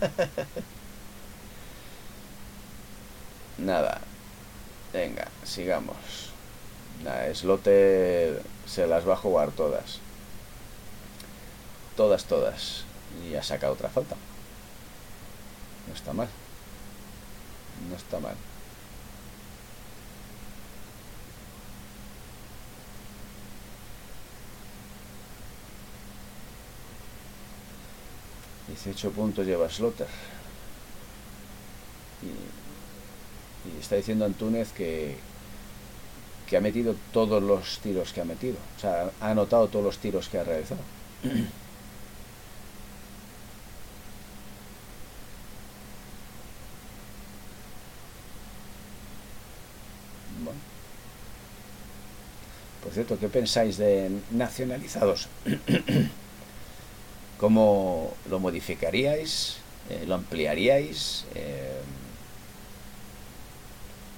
A: Nada. Venga, sigamos. Nada, Slote se las va a jugar todas. Todas, todas. Y ha sacado otra falta. No está mal. No está mal. 18 puntos lleva Slotter. Y, está diciendo Antúnez que, que ha metido todos los tiros que ha metido. O sea, ha anotado todos los tiros que ha realizado. Bueno. Por ¿qué pensáis de nacionalizados? ¿Cómo lo modificaríais? Eh, ¿Lo ampliaríais? Eh,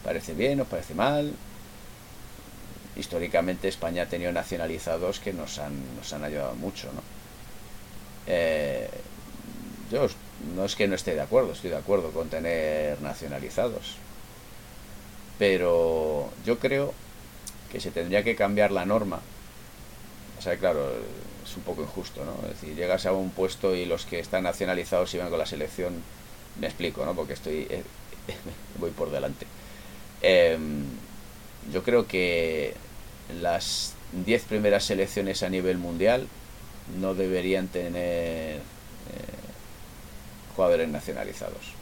A: ¿Parece bien? ¿Os parece mal? Históricamente España ha tenido nacionalizados que nos han, nos han ayudado mucho, ¿no? Eh, yo no es que no esté de acuerdo, estoy de acuerdo con tener nacionalizados. Pero yo creo que se tendría que cambiar la norma. O sea, claro, es un poco injusto, ¿no? Es decir, llegas a un puesto y los que están nacionalizados y van con la selección, me explico, ¿no? Porque estoy, eh, voy por delante. Em, yo creo que las 10 primeras selecciones a nivel mundial no deberían tener eh, jugadores nacionalizados.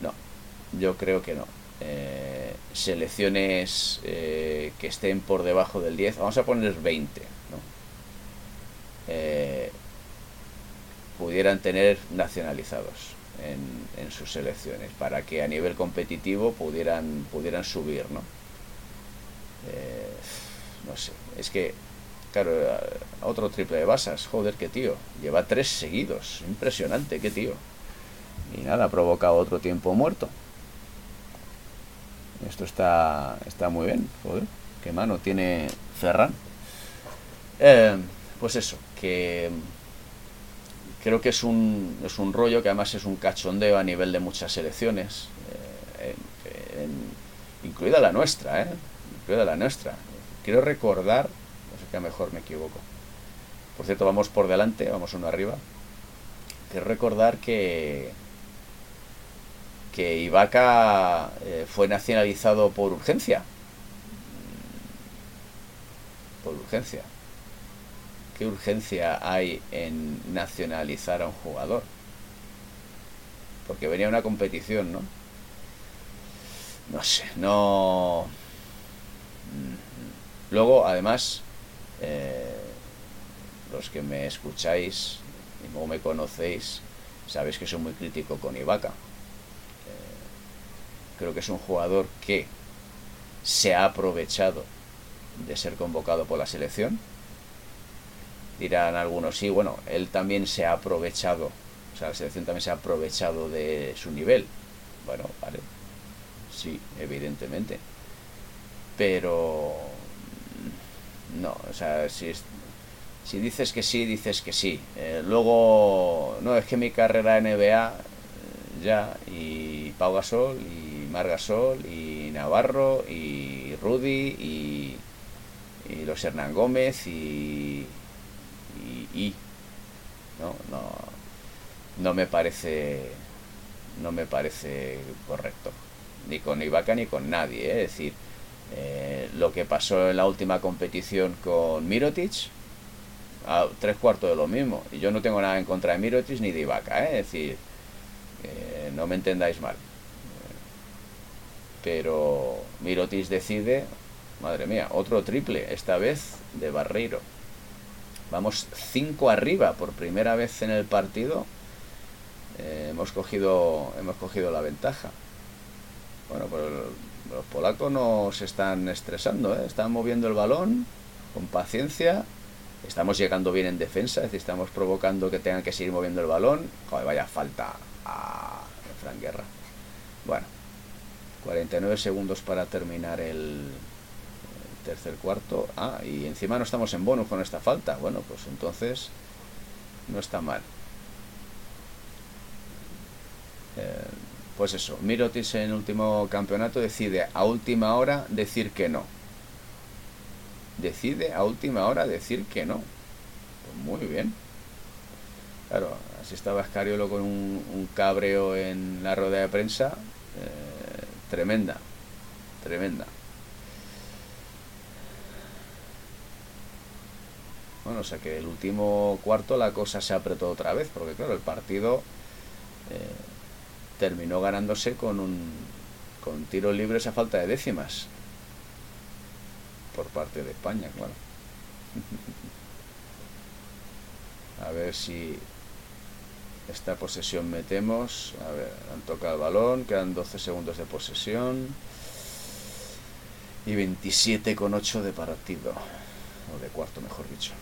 A: No, yo creo que no. Eh, selecciones que estén por debajo del 10, vamos a poner 20, ¿no? Eh, pudieran tener nacionalizados en, sus selecciones para que a nivel competitivo pudieran, pudieran subir, ¿no? Eh, no sé, es que, claro, otro triple de basas, joder, qué tío, lleva tres seguidos, impresionante, qué tío. Y nada, ha provocado otro tiempo muerto. Esto está, está muy bien, joder, qué mano tiene Ferran. Eh, pues eso, que creo que es un, es un rollo que además es un cachondeo a nivel de muchas selecciones, eh, incluida la nuestra, ¿eh? incluida la nuestra. Quiero recordar, no sé qué mejor me equivoco. Por cierto, vamos por delante, vamos uno arriba. Quiero recordar que que Ibaka eh, fue nacionalizado por urgencia. Por urgencia urgencia hay en nacionalizar a un jugador? Porque venía una competición, ¿no? No sé, no... Mm. Luego, además, eh, los que me escucháis y me conocéis, sabéis que soy muy crítico con Ibaka. Creo que es un jugador que se ha aprovechado de ser convocado por la selección dirán algunos, sí, bueno, él también se ha aprovechado, o sea, la selección también se ha aprovechado de su nivel. Bueno, vale, sí, evidentemente. Pero no, o sea, si, si dices que sí, dices que sí. Eh, luego, no, es que mi carrera NBA eh, ya, y Pau Gasol, y Margasol, y Navarro, y Rudy, y, los Hernán Gómez, y, y, no, no, no me parece, no me parece correcto, ni con Ibaka ni con nadie, ¿eh? es decir, eh, lo que pasó en la última competición con Mirotic, a tres cuartos de lo mismo. Y yo no tengo nada en contra de Mirotic ni de Ibaka, ¿eh? es decir, no me entendáis mal. Pero Mirotic decide, madre mía, otro triple, esta vez de Barreiro. Vamos cinco arriba por primera vez en el partido. hemos cogido hemos cogido la ventaja. Bueno, pues los polacos no se están estresando, ¿eh? están moviendo el balón con paciencia. Estamos llegando bien en defensa, es decir, estamos provocando que tengan que seguir moviendo el balón. Joder, vaya falta a Fran Guerra. Bueno, 49 segundos para terminar el, tercer cuarto. Ah, y encima no estamos en bonus con esta falta. Bueno, pues entonces no está mal. Eh, pues eso, Mirotis en el último campeonato decide a última hora decir que no. Decide a última hora decir que no. Pues muy bien. Claro, así estaba Escariolo con un, cabreo en la rueda de prensa. Eh, tremenda, tremenda. Bueno, o sea que el último cuarto la cosa se apretó otra vez, porque claro, el partido eh, terminó ganándose con un con tiro libre esa falta de décimas por parte de España, claro. A ver si esta posesión metemos. A ver, han tocado el balón, quedan 12 segundos de posesión. Y 27 con 8 de partido. O de cuarto, mejor dicho.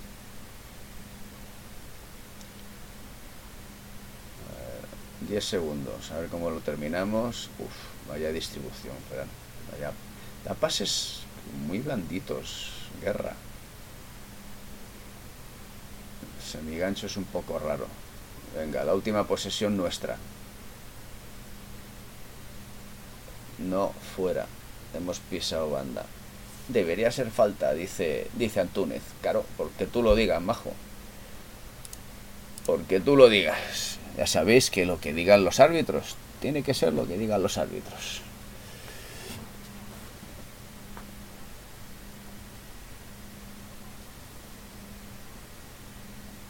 A: 10 segundos, a ver cómo lo terminamos. Uf, vaya distribución, vaya. Da pases muy blanditos, guerra. Semigancho es un poco raro. Venga, la última posesión nuestra. No, fuera. Hemos pisado banda. Debería ser falta, dice, dice Antúnez. Claro, porque tú lo digas, majo. Porque tú lo digas. Ya sabéis que lo que digan los árbitros tiene que ser lo que digan los árbitros.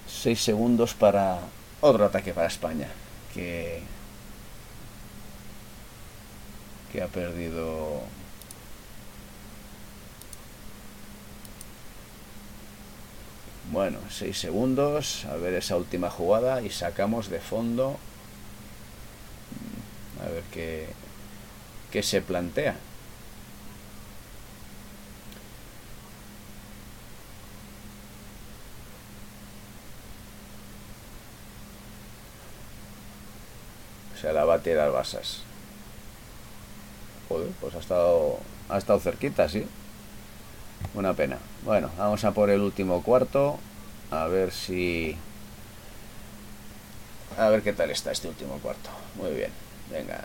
A: Seis segundos para otro ataque para España, que, que ha perdido Bueno, 6 segundos, a ver esa última jugada y sacamos de fondo. A ver qué, qué se plantea. Se la va a tirar Basas. Joder, pues ha estado, ha estado cerquita, sí. Una pena. Bueno, vamos a por el último cuarto. A ver si... A ver qué tal está este último cuarto. Muy bien. Venga,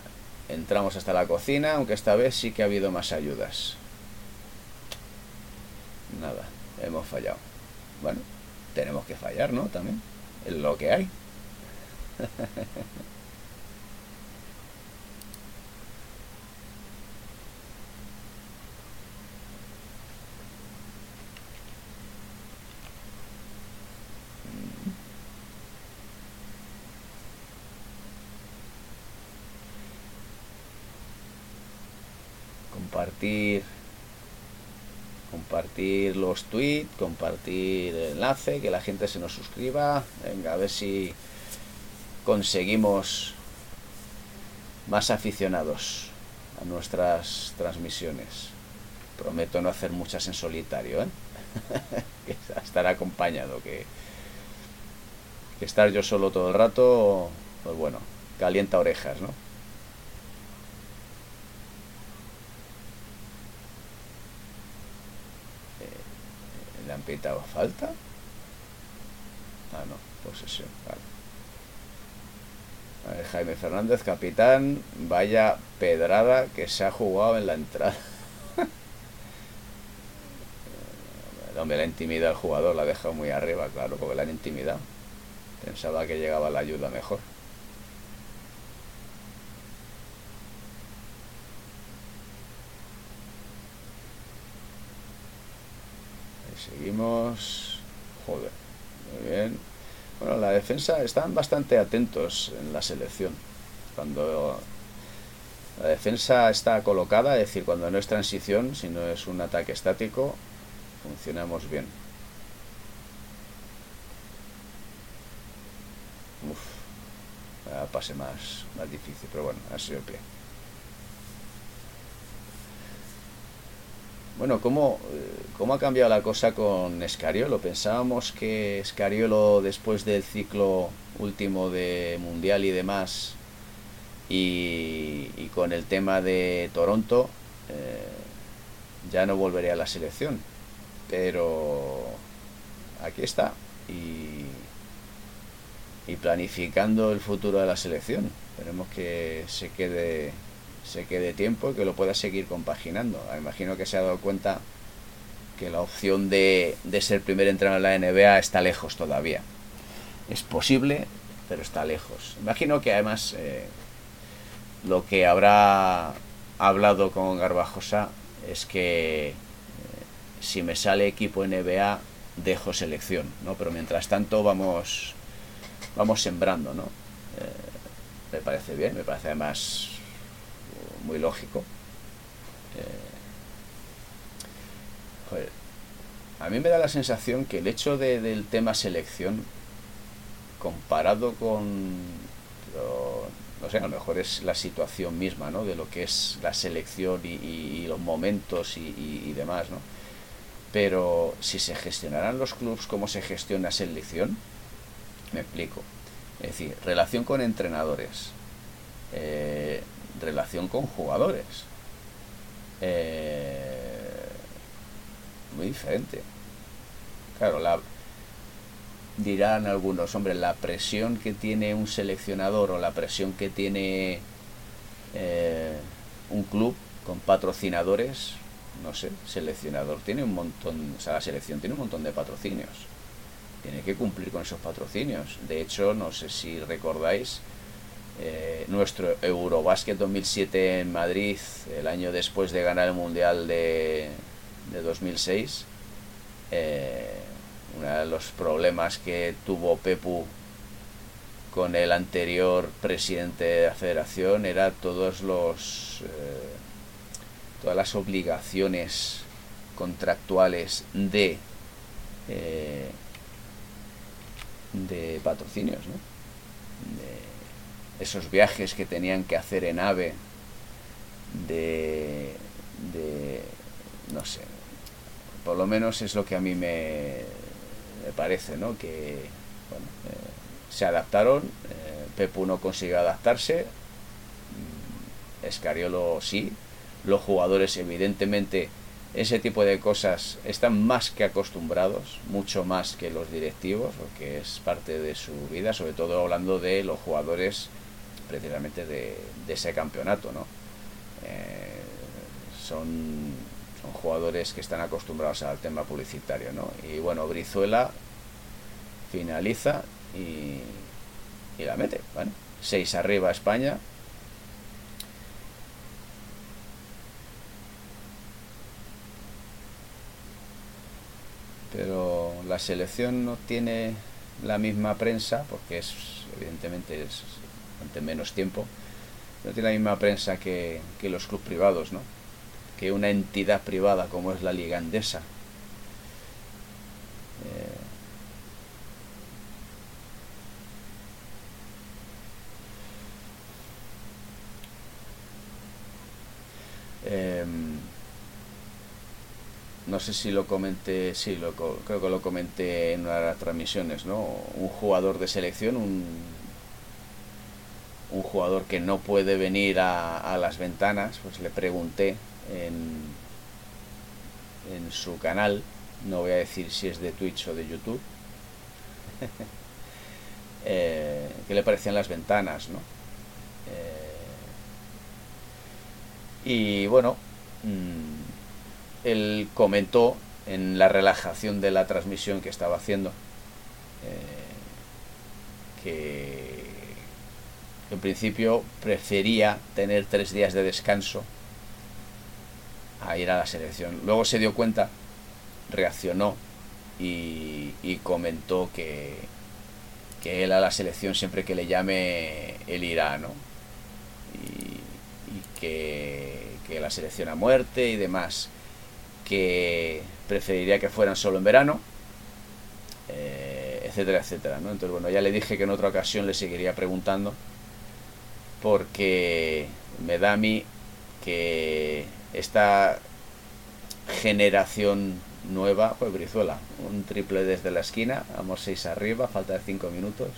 A: entramos hasta la cocina, aunque esta vez sí que ha habido más ayudas. Nada, hemos fallado. Bueno, tenemos que fallar, ¿no? También. Es lo que hay. compartir los tweets, compartir el enlace, que la gente se nos suscriba. Venga, a ver si conseguimos más aficionados a nuestras transmisiones. Prometo no hacer muchas en solitario, ¿eh? estar acompañado, que, que estar yo solo todo el rato, pues bueno, calienta orejas, ¿no? Pitado falta. Ah, no, posesión, vale. Jaime Fernández, capitán, vaya pedrada que se ha jugado en la entrada. Hombre, la intimidad el jugador la ha dejado muy arriba, claro, porque la han intimidado. Pensaba que llegaba la ayuda mejor. Seguimos. Joder, muy bien. Bueno, la defensa están bastante atentos en la selección. Cuando la defensa está colocada, es decir, cuando no es transición, sino es un ataque estático, funcionamos bien. Uf, pase más, más difícil, pero bueno, ha sido el pie. Bueno, ¿cómo, ¿cómo, ha cambiado la cosa con Escariolo? Pensábamos que Escariolo, después del ciclo último de Mundial y demás, y, con el tema de Toronto, eh, ya no volvería a la selección. Pero aquí está. Y, y planificando el futuro de la selección. Esperemos que se quede se quede tiempo y que lo pueda seguir compaginando. Imagino que se ha dado cuenta que la opción de, ser primer entrenador en la NBA está lejos todavía. Es posible, pero está lejos. Imagino que además eh, lo que habrá hablado con Garbajosa es que eh, si me sale equipo NBA dejo selección, ¿no? Pero mientras tanto vamos vamos sembrando, ¿no? Eh, me parece bien, me parece además muy lógico. Eh, a mí me da la sensación que el hecho de, del tema selección, comparado con, no sé, a lo mejor es la situación misma, ¿no? De lo que es la selección y, los momentos y, demás, ¿no? Pero si se gestionarán los clubes como se gestiona selección, me explico. Es decir, relación con entrenadores, eh, relación con jugadores. Eh, muy diferente. Claro, la, dirán algunos, hombre, la presión que tiene un seleccionador o la presión que tiene eh, un club con patrocinadores, no sé, seleccionador tiene un montón, o sea, la selección tiene un montón de patrocinios. Tiene que cumplir con esos patrocinios. De hecho, no sé si recordáis, eh, nuestro Eurobásquet 2007 en Madrid, el año después de ganar el Mundial de, de 2006, eh, uno de los problemas que tuvo Pepu con el anterior presidente de la federación era todos los eh, todas las obligaciones contractuales de de patrocinios ¿no? Esos viajes que tenían que hacer en AVE de, no sé, por lo menos es lo que a mí me, me parece, ¿no? Que bueno, eh, se adaptaron, eh, Pepu no consiguió adaptarse, mm, Escariolo sí, los jugadores evidentemente ese tipo de cosas están más que acostumbrados, mucho más que los directivos, porque es parte de su vida, sobre todo hablando de los jugadores precisamente de, ese campeonato, ¿no? Eh, son, jugadores que están acostumbrados al tema publicitario, ¿no? Y bueno, Brizuela finaliza y, y la mete, ¿vale? Seis arriba España. Pero la selección no tiene la misma prensa, porque es evidentemente es ante menos tiempo, no tiene la misma prensa que, los clubes privados, ¿no? que una entidad privada como es la Liga Andesa. Eh, em, no sé si lo comenté, sí, lo, creo que lo comenté en una de las transmisiones, ¿no? Un jugador de selección, un un jugador que no puede venir a, las ventanas, pues le pregunté en, en su canal, no voy a decir si es de Twitch o de YouTube, eh, qué le parecían las ventanas, ¿no? y bueno, mm, él comentó en la relajación de la transmisión que estaba haciendo que en principio prefería tener tres días de descanso a ir a la selección. Luego se dio cuenta, reaccionó y, comentó que, que, él a la selección siempre que le llame, él irá, ¿no? Y, que, la selección a muerte y demás, que preferiría que fueran solo en verano, eh, etcétera, etcétera, ¿no? Entonces, bueno, ya le dije que en otra ocasión le seguiría preguntando porque me da a mí que esta generación nueva, pues Brizuela, un triple desde la esquina, vamos seis arriba, falta de cinco minutos.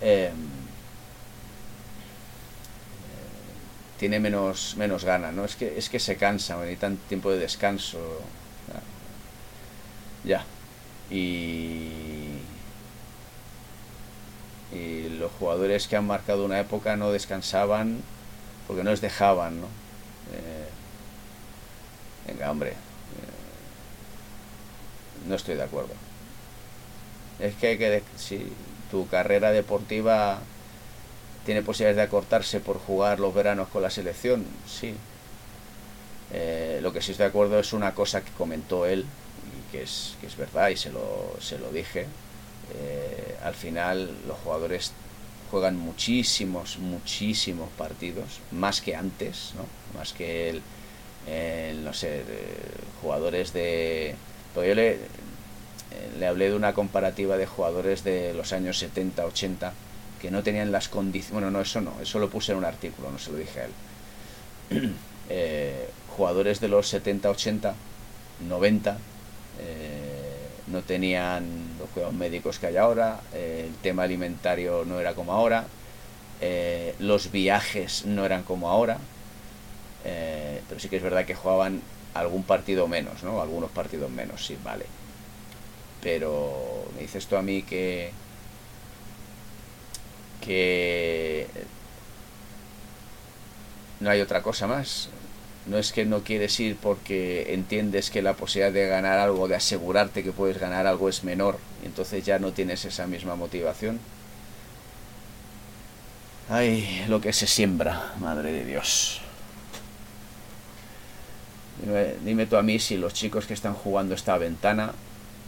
A: Em, tiene menos, menos ganas, ¿no? Es que, es que se cansa, necesitan tiempo de descanso. Ya. Y y los jugadores que han marcado una época no descansaban porque no les dejaban, ¿no? Eh, venga, hombre, eh, no estoy de acuerdo. Es que que, si tu carrera deportiva tiene posibilidades de acortarse por jugar los veranos con la selección, sí. Eh, lo que sí estoy de acuerdo es una cosa que comentó él, y que es, que es verdad, y se lo, se lo dije, eh, al final los jugadores juegan muchísimos, muchísimos partidos, más que antes, ¿no? Más que el, no sé, jugadores de... Pues yo le, eh, le hablé de una comparativa de jugadores de los años 70, 80, que no tenían las condiciones... Bueno, no, eso no, eso lo puse en un artículo, no se lo dije a él. Eh, jugadores de los 70, 80, 90, no tenían los médicos que hay ahora, el tema alimentario no era como ahora, eh, los viajes no eran como ahora, eh, pero sí que es verdad que jugaban algún partido menos, ¿no? Algunos partidos menos, sí, vale. Pero me dices tú a mí que que no hay otra cosa más no es que no quieres ir porque entiendes que la posibilidad de ganar algo, de asegurarte que puedes ganar algo es menor, entonces ya no tienes esa misma motivación. Ay, lo que se siembra, madre de Dios. Dime, tú a mí si los chicos que están jugando esta ventana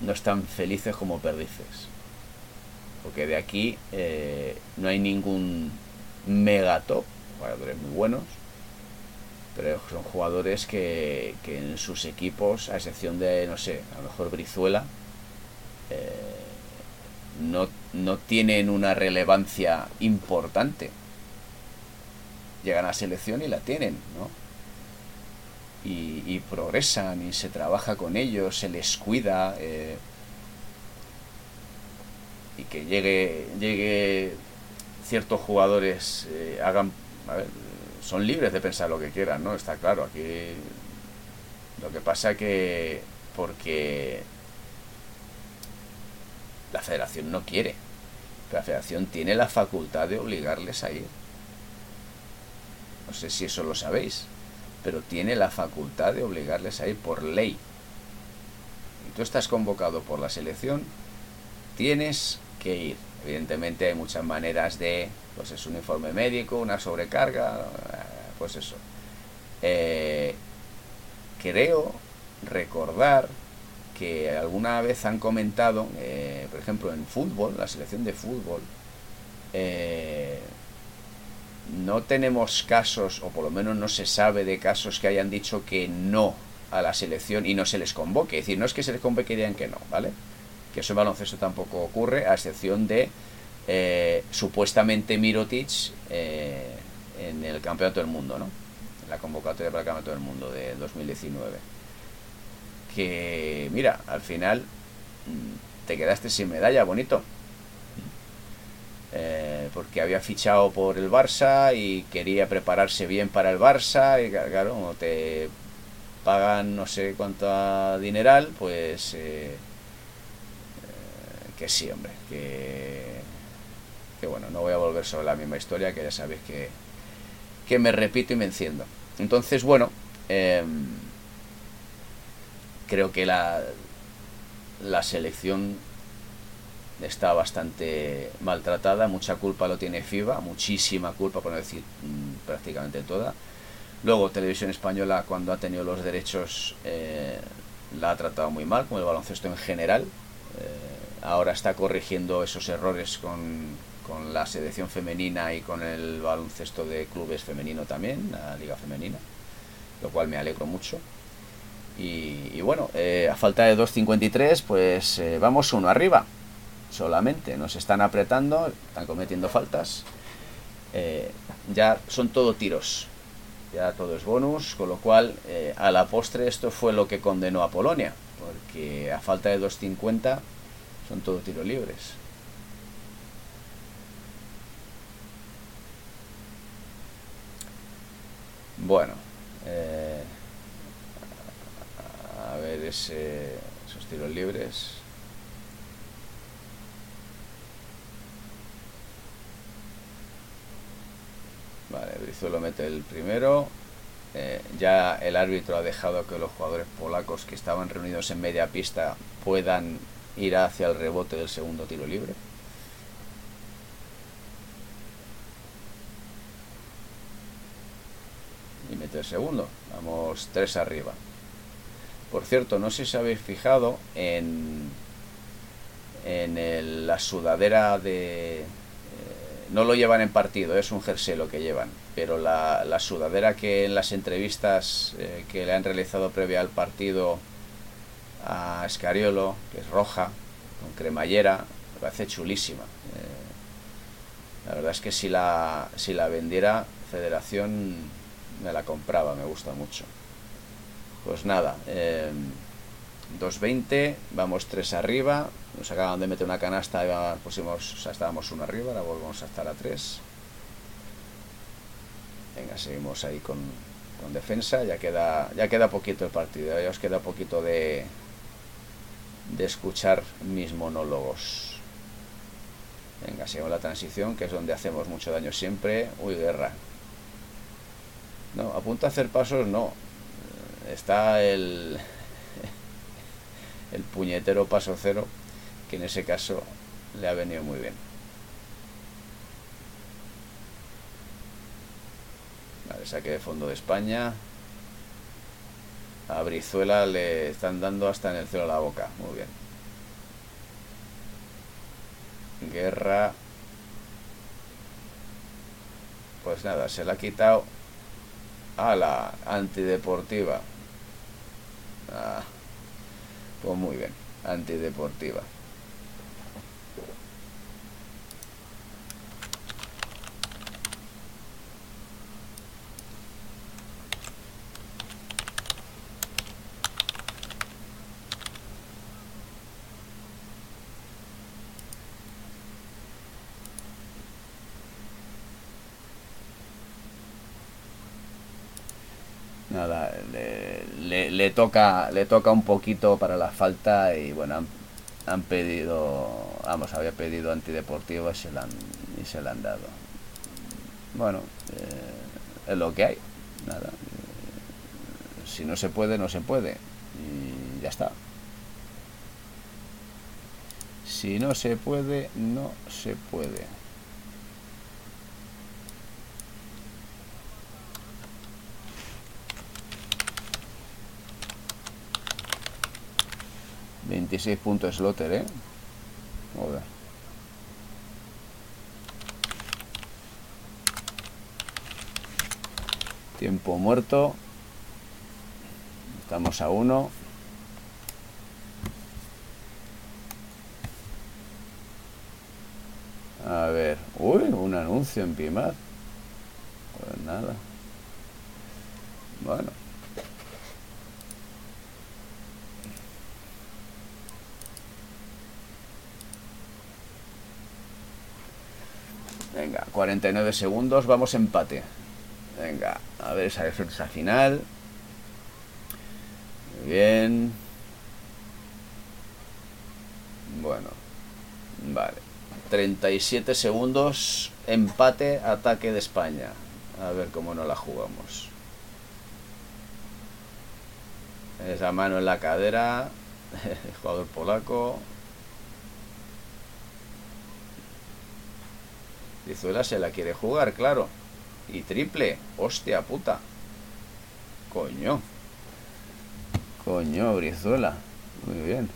A: no están felices como perdices. Porque de aquí eh, no hay ningún megatop, jugadores muy buenos, pero son jugadores que, en sus equipos, a excepción de, no sé, a lo mejor Brizuela, eh, no, no, tienen una relevancia importante. Llegan a selección y la tienen, ¿no? Y, progresan y se trabaja con ellos, se les cuida. Eh, y que llegue, llegue ciertos jugadores, eh, hagan, son libres de pensar lo que quieran, ¿no? Está claro, aquí lo que pasa que porque la federación no quiere, la federación tiene la facultad de obligarles a ir. No sé si eso lo sabéis, pero tiene la facultad de obligarles a ir por ley. Y tú estás convocado por la selección, tienes que ir. Evidentemente hay muchas maneras de, pues es un informe médico, una sobrecarga, pues eso. Eh, creo recordar que alguna vez han comentado, eh, por ejemplo, en fútbol, la selección de fútbol, eh, no tenemos casos, o por lo menos no se sabe de casos que hayan dicho que no a la selección y no se les convoque. Es decir, no es que se les convoque y digan que no, ¿vale? Que eso en baloncesto tampoco ocurre, a excepción de supuestamente Mirotic en el Campeonato del Mundo, ¿no? En la convocatoria para el Campeonato del Mundo de 2019. Que, mira, al final mm, te quedaste sin medalla, bonito. Eh, porque había fichado por el Barça y quería prepararse bien para el Barça y claro, te pagan no sé cuánto dineral, pues eh, eh, que sí, hombre, que que bueno, no voy a volver sobre la misma historia, que ya sabéis que, que me repito y me enciendo. Entonces, bueno, em, creo que la, la selección está bastante maltratada, mucha culpa lo tiene FIBA, muchísima culpa, por no decir mm, prácticamente toda. Luego, Televisión Española, cuando ha tenido los derechos, eh, la ha tratado muy mal, como el baloncesto en general. Eh, ahora está corrigiendo esos errores con, con la selección femenina y con el baloncesto de clubes femenino también, la liga femenina, lo cual me alegro mucho. Y, bueno, eh, a falta de 2.53, pues eh, vamos uno arriba, solamente. Nos están apretando, están cometiendo faltas. Eh, ya son todo tiros, ya todo es bonus, con lo cual a la postre esto fue lo que condenó a Polonia, porque a falta de 2.50 son todo tiros libres. Bueno, a ver ese, esos tiros libres. Vale, Brizuelo mete el primero. Eh, ya el árbitro ha dejado que los jugadores polacos que estaban reunidos en media pista puedan ir hacia el rebote del segundo tiro libre. y mete el segundo. Vamos tres arriba. Por cierto, no sé si habéis fijado en, en la sudadera de... Eh, no lo llevan en partido, es un jersey lo que llevan, pero la, la sudadera que en las entrevistas eh, que le han realizado previa al partido a Escariolo, que es roja, con cremallera, me parece chulísima. Eh, la verdad es que si la, si la vendiera Federación me la compraba, me gusta mucho. Pues nada, 2.20, em, vamos 3 arriba, nos acaban de meter una canasta, pusimos, estábamos 1 arriba, ahora volvemos a estar a 3. Venga, seguimos ahí con, con, defensa, ya queda, ya queda poquito el partido, ya os queda poquito de, de escuchar mis monólogos. Venga, seguimos la transición, que es donde hacemos mucho daño siempre. Uy, guerra. No, a punto a hacer pasos no. Está el, el puñetero paso cero, que en ese caso le ha venido muy bien. Vale, saque de fondo de España. A Brizuela le están dando hasta en el cielo la boca. Muy bien. Guerra. Pues nada, se la ha quitado a la antideportiva. Ah, pues muy bien, antideportiva. nada, le, toca le toca un poquito para la falta y bueno, han, pedido, vamos, había pedido antideportivo y se la han, y se le han dado. Bueno, eh, es lo que hay, nada. Si no se puede, no se puede. Y ya está. Si no se puede, no se puede. 26 puntos Slotter, ¿eh? Joder. Tiempo muerto. Estamos a uno. A ver. Uy, un anuncio en Pimar. Pues nada. Bueno. Venga, 49 segundos, vamos empate. Venga, a ver esa defensa final. Muy bien. Bueno, vale. 37 segundos, empate, ataque de España. A ver cómo no la jugamos. Esa mano en la cadera, el jugador polaco. Brizuela se la quiere jugar, claro. Y triple, hostia puta. Coño. Coño, Brizuela. Muy bien.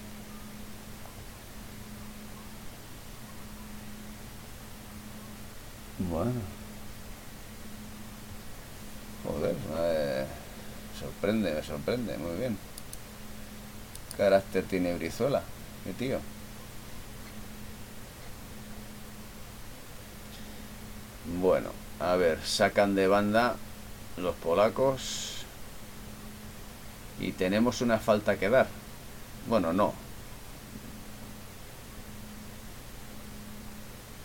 A: Bueno. Joder, me sorprende, me sorprende, muy bien. carácter tiene Brizuela, mi tío. Bueno, a ver, sacan de banda los polacos. Y tenemos una falta que dar. Bueno, no.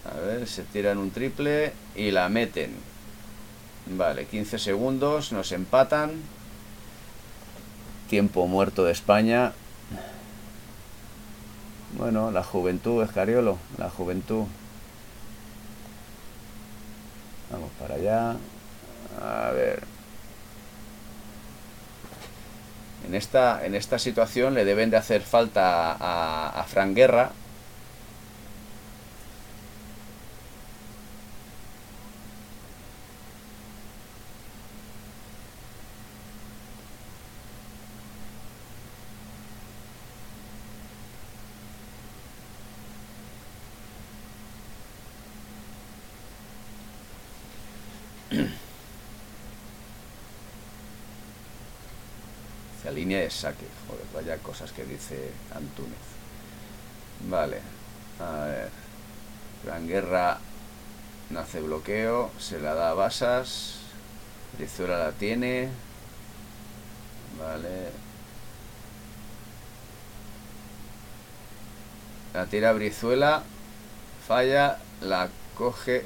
A: A ver, se tiran un triple y la meten. Vale, 15 segundos, nos empatan. Tiempo muerto de España. Bueno, la juventud, Escariolo, la juventud. Vamos para allá. A ver. En esta, en esta situación le deben de hacer falta a, a Fran Guerra, línea de saque. Joder, vaya cosas que dice Antúnez. Vale, a ver. Gran Guerra nace bloqueo, se la da a Basas. Brizuela la tiene. Vale. La tira Brizuela. Falla, la coge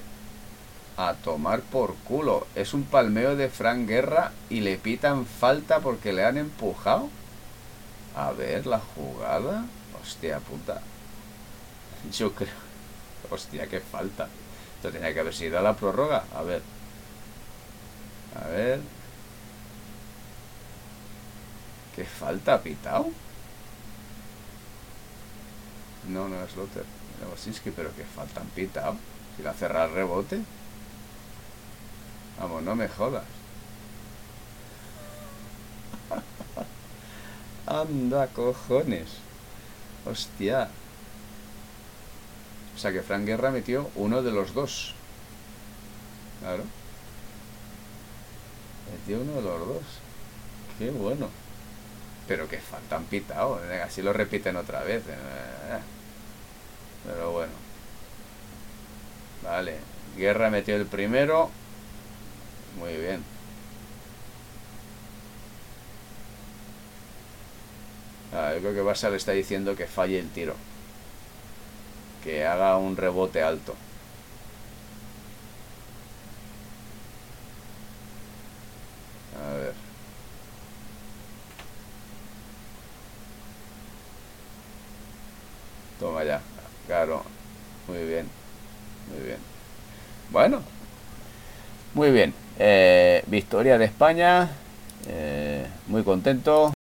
A: a tomar por culo. Es un palmeo de Frank Guerra y le pitan falta porque le han empujado. A ver la jugada. Hostia puta. Yo creo. Hostia, qué falta. Esto tenía que haber sido a la prórroga. A ver. A ver. ¿Qué falta ha pitado? No, no es Lotter. pero qué falta han pitado. Si la cerra el rebote. Vamos, no me jodas. Anda, cojones. Hostia. O sea que Frank Guerra metió uno de los dos. Claro. Metió uno de los dos. Qué bueno. Pero que faltan pitado. Así lo repiten otra vez. Eh. Pero bueno. Vale. Guerra metió el primero. Muy bien. Ah, yo creo que Barça le está diciendo que falle el tiro. Que haga un rebote alto. A ver. Toma ya. Claro. Muy bien. Muy bien. Bueno. Muy bien. Victoria de España. Eh, muy contento.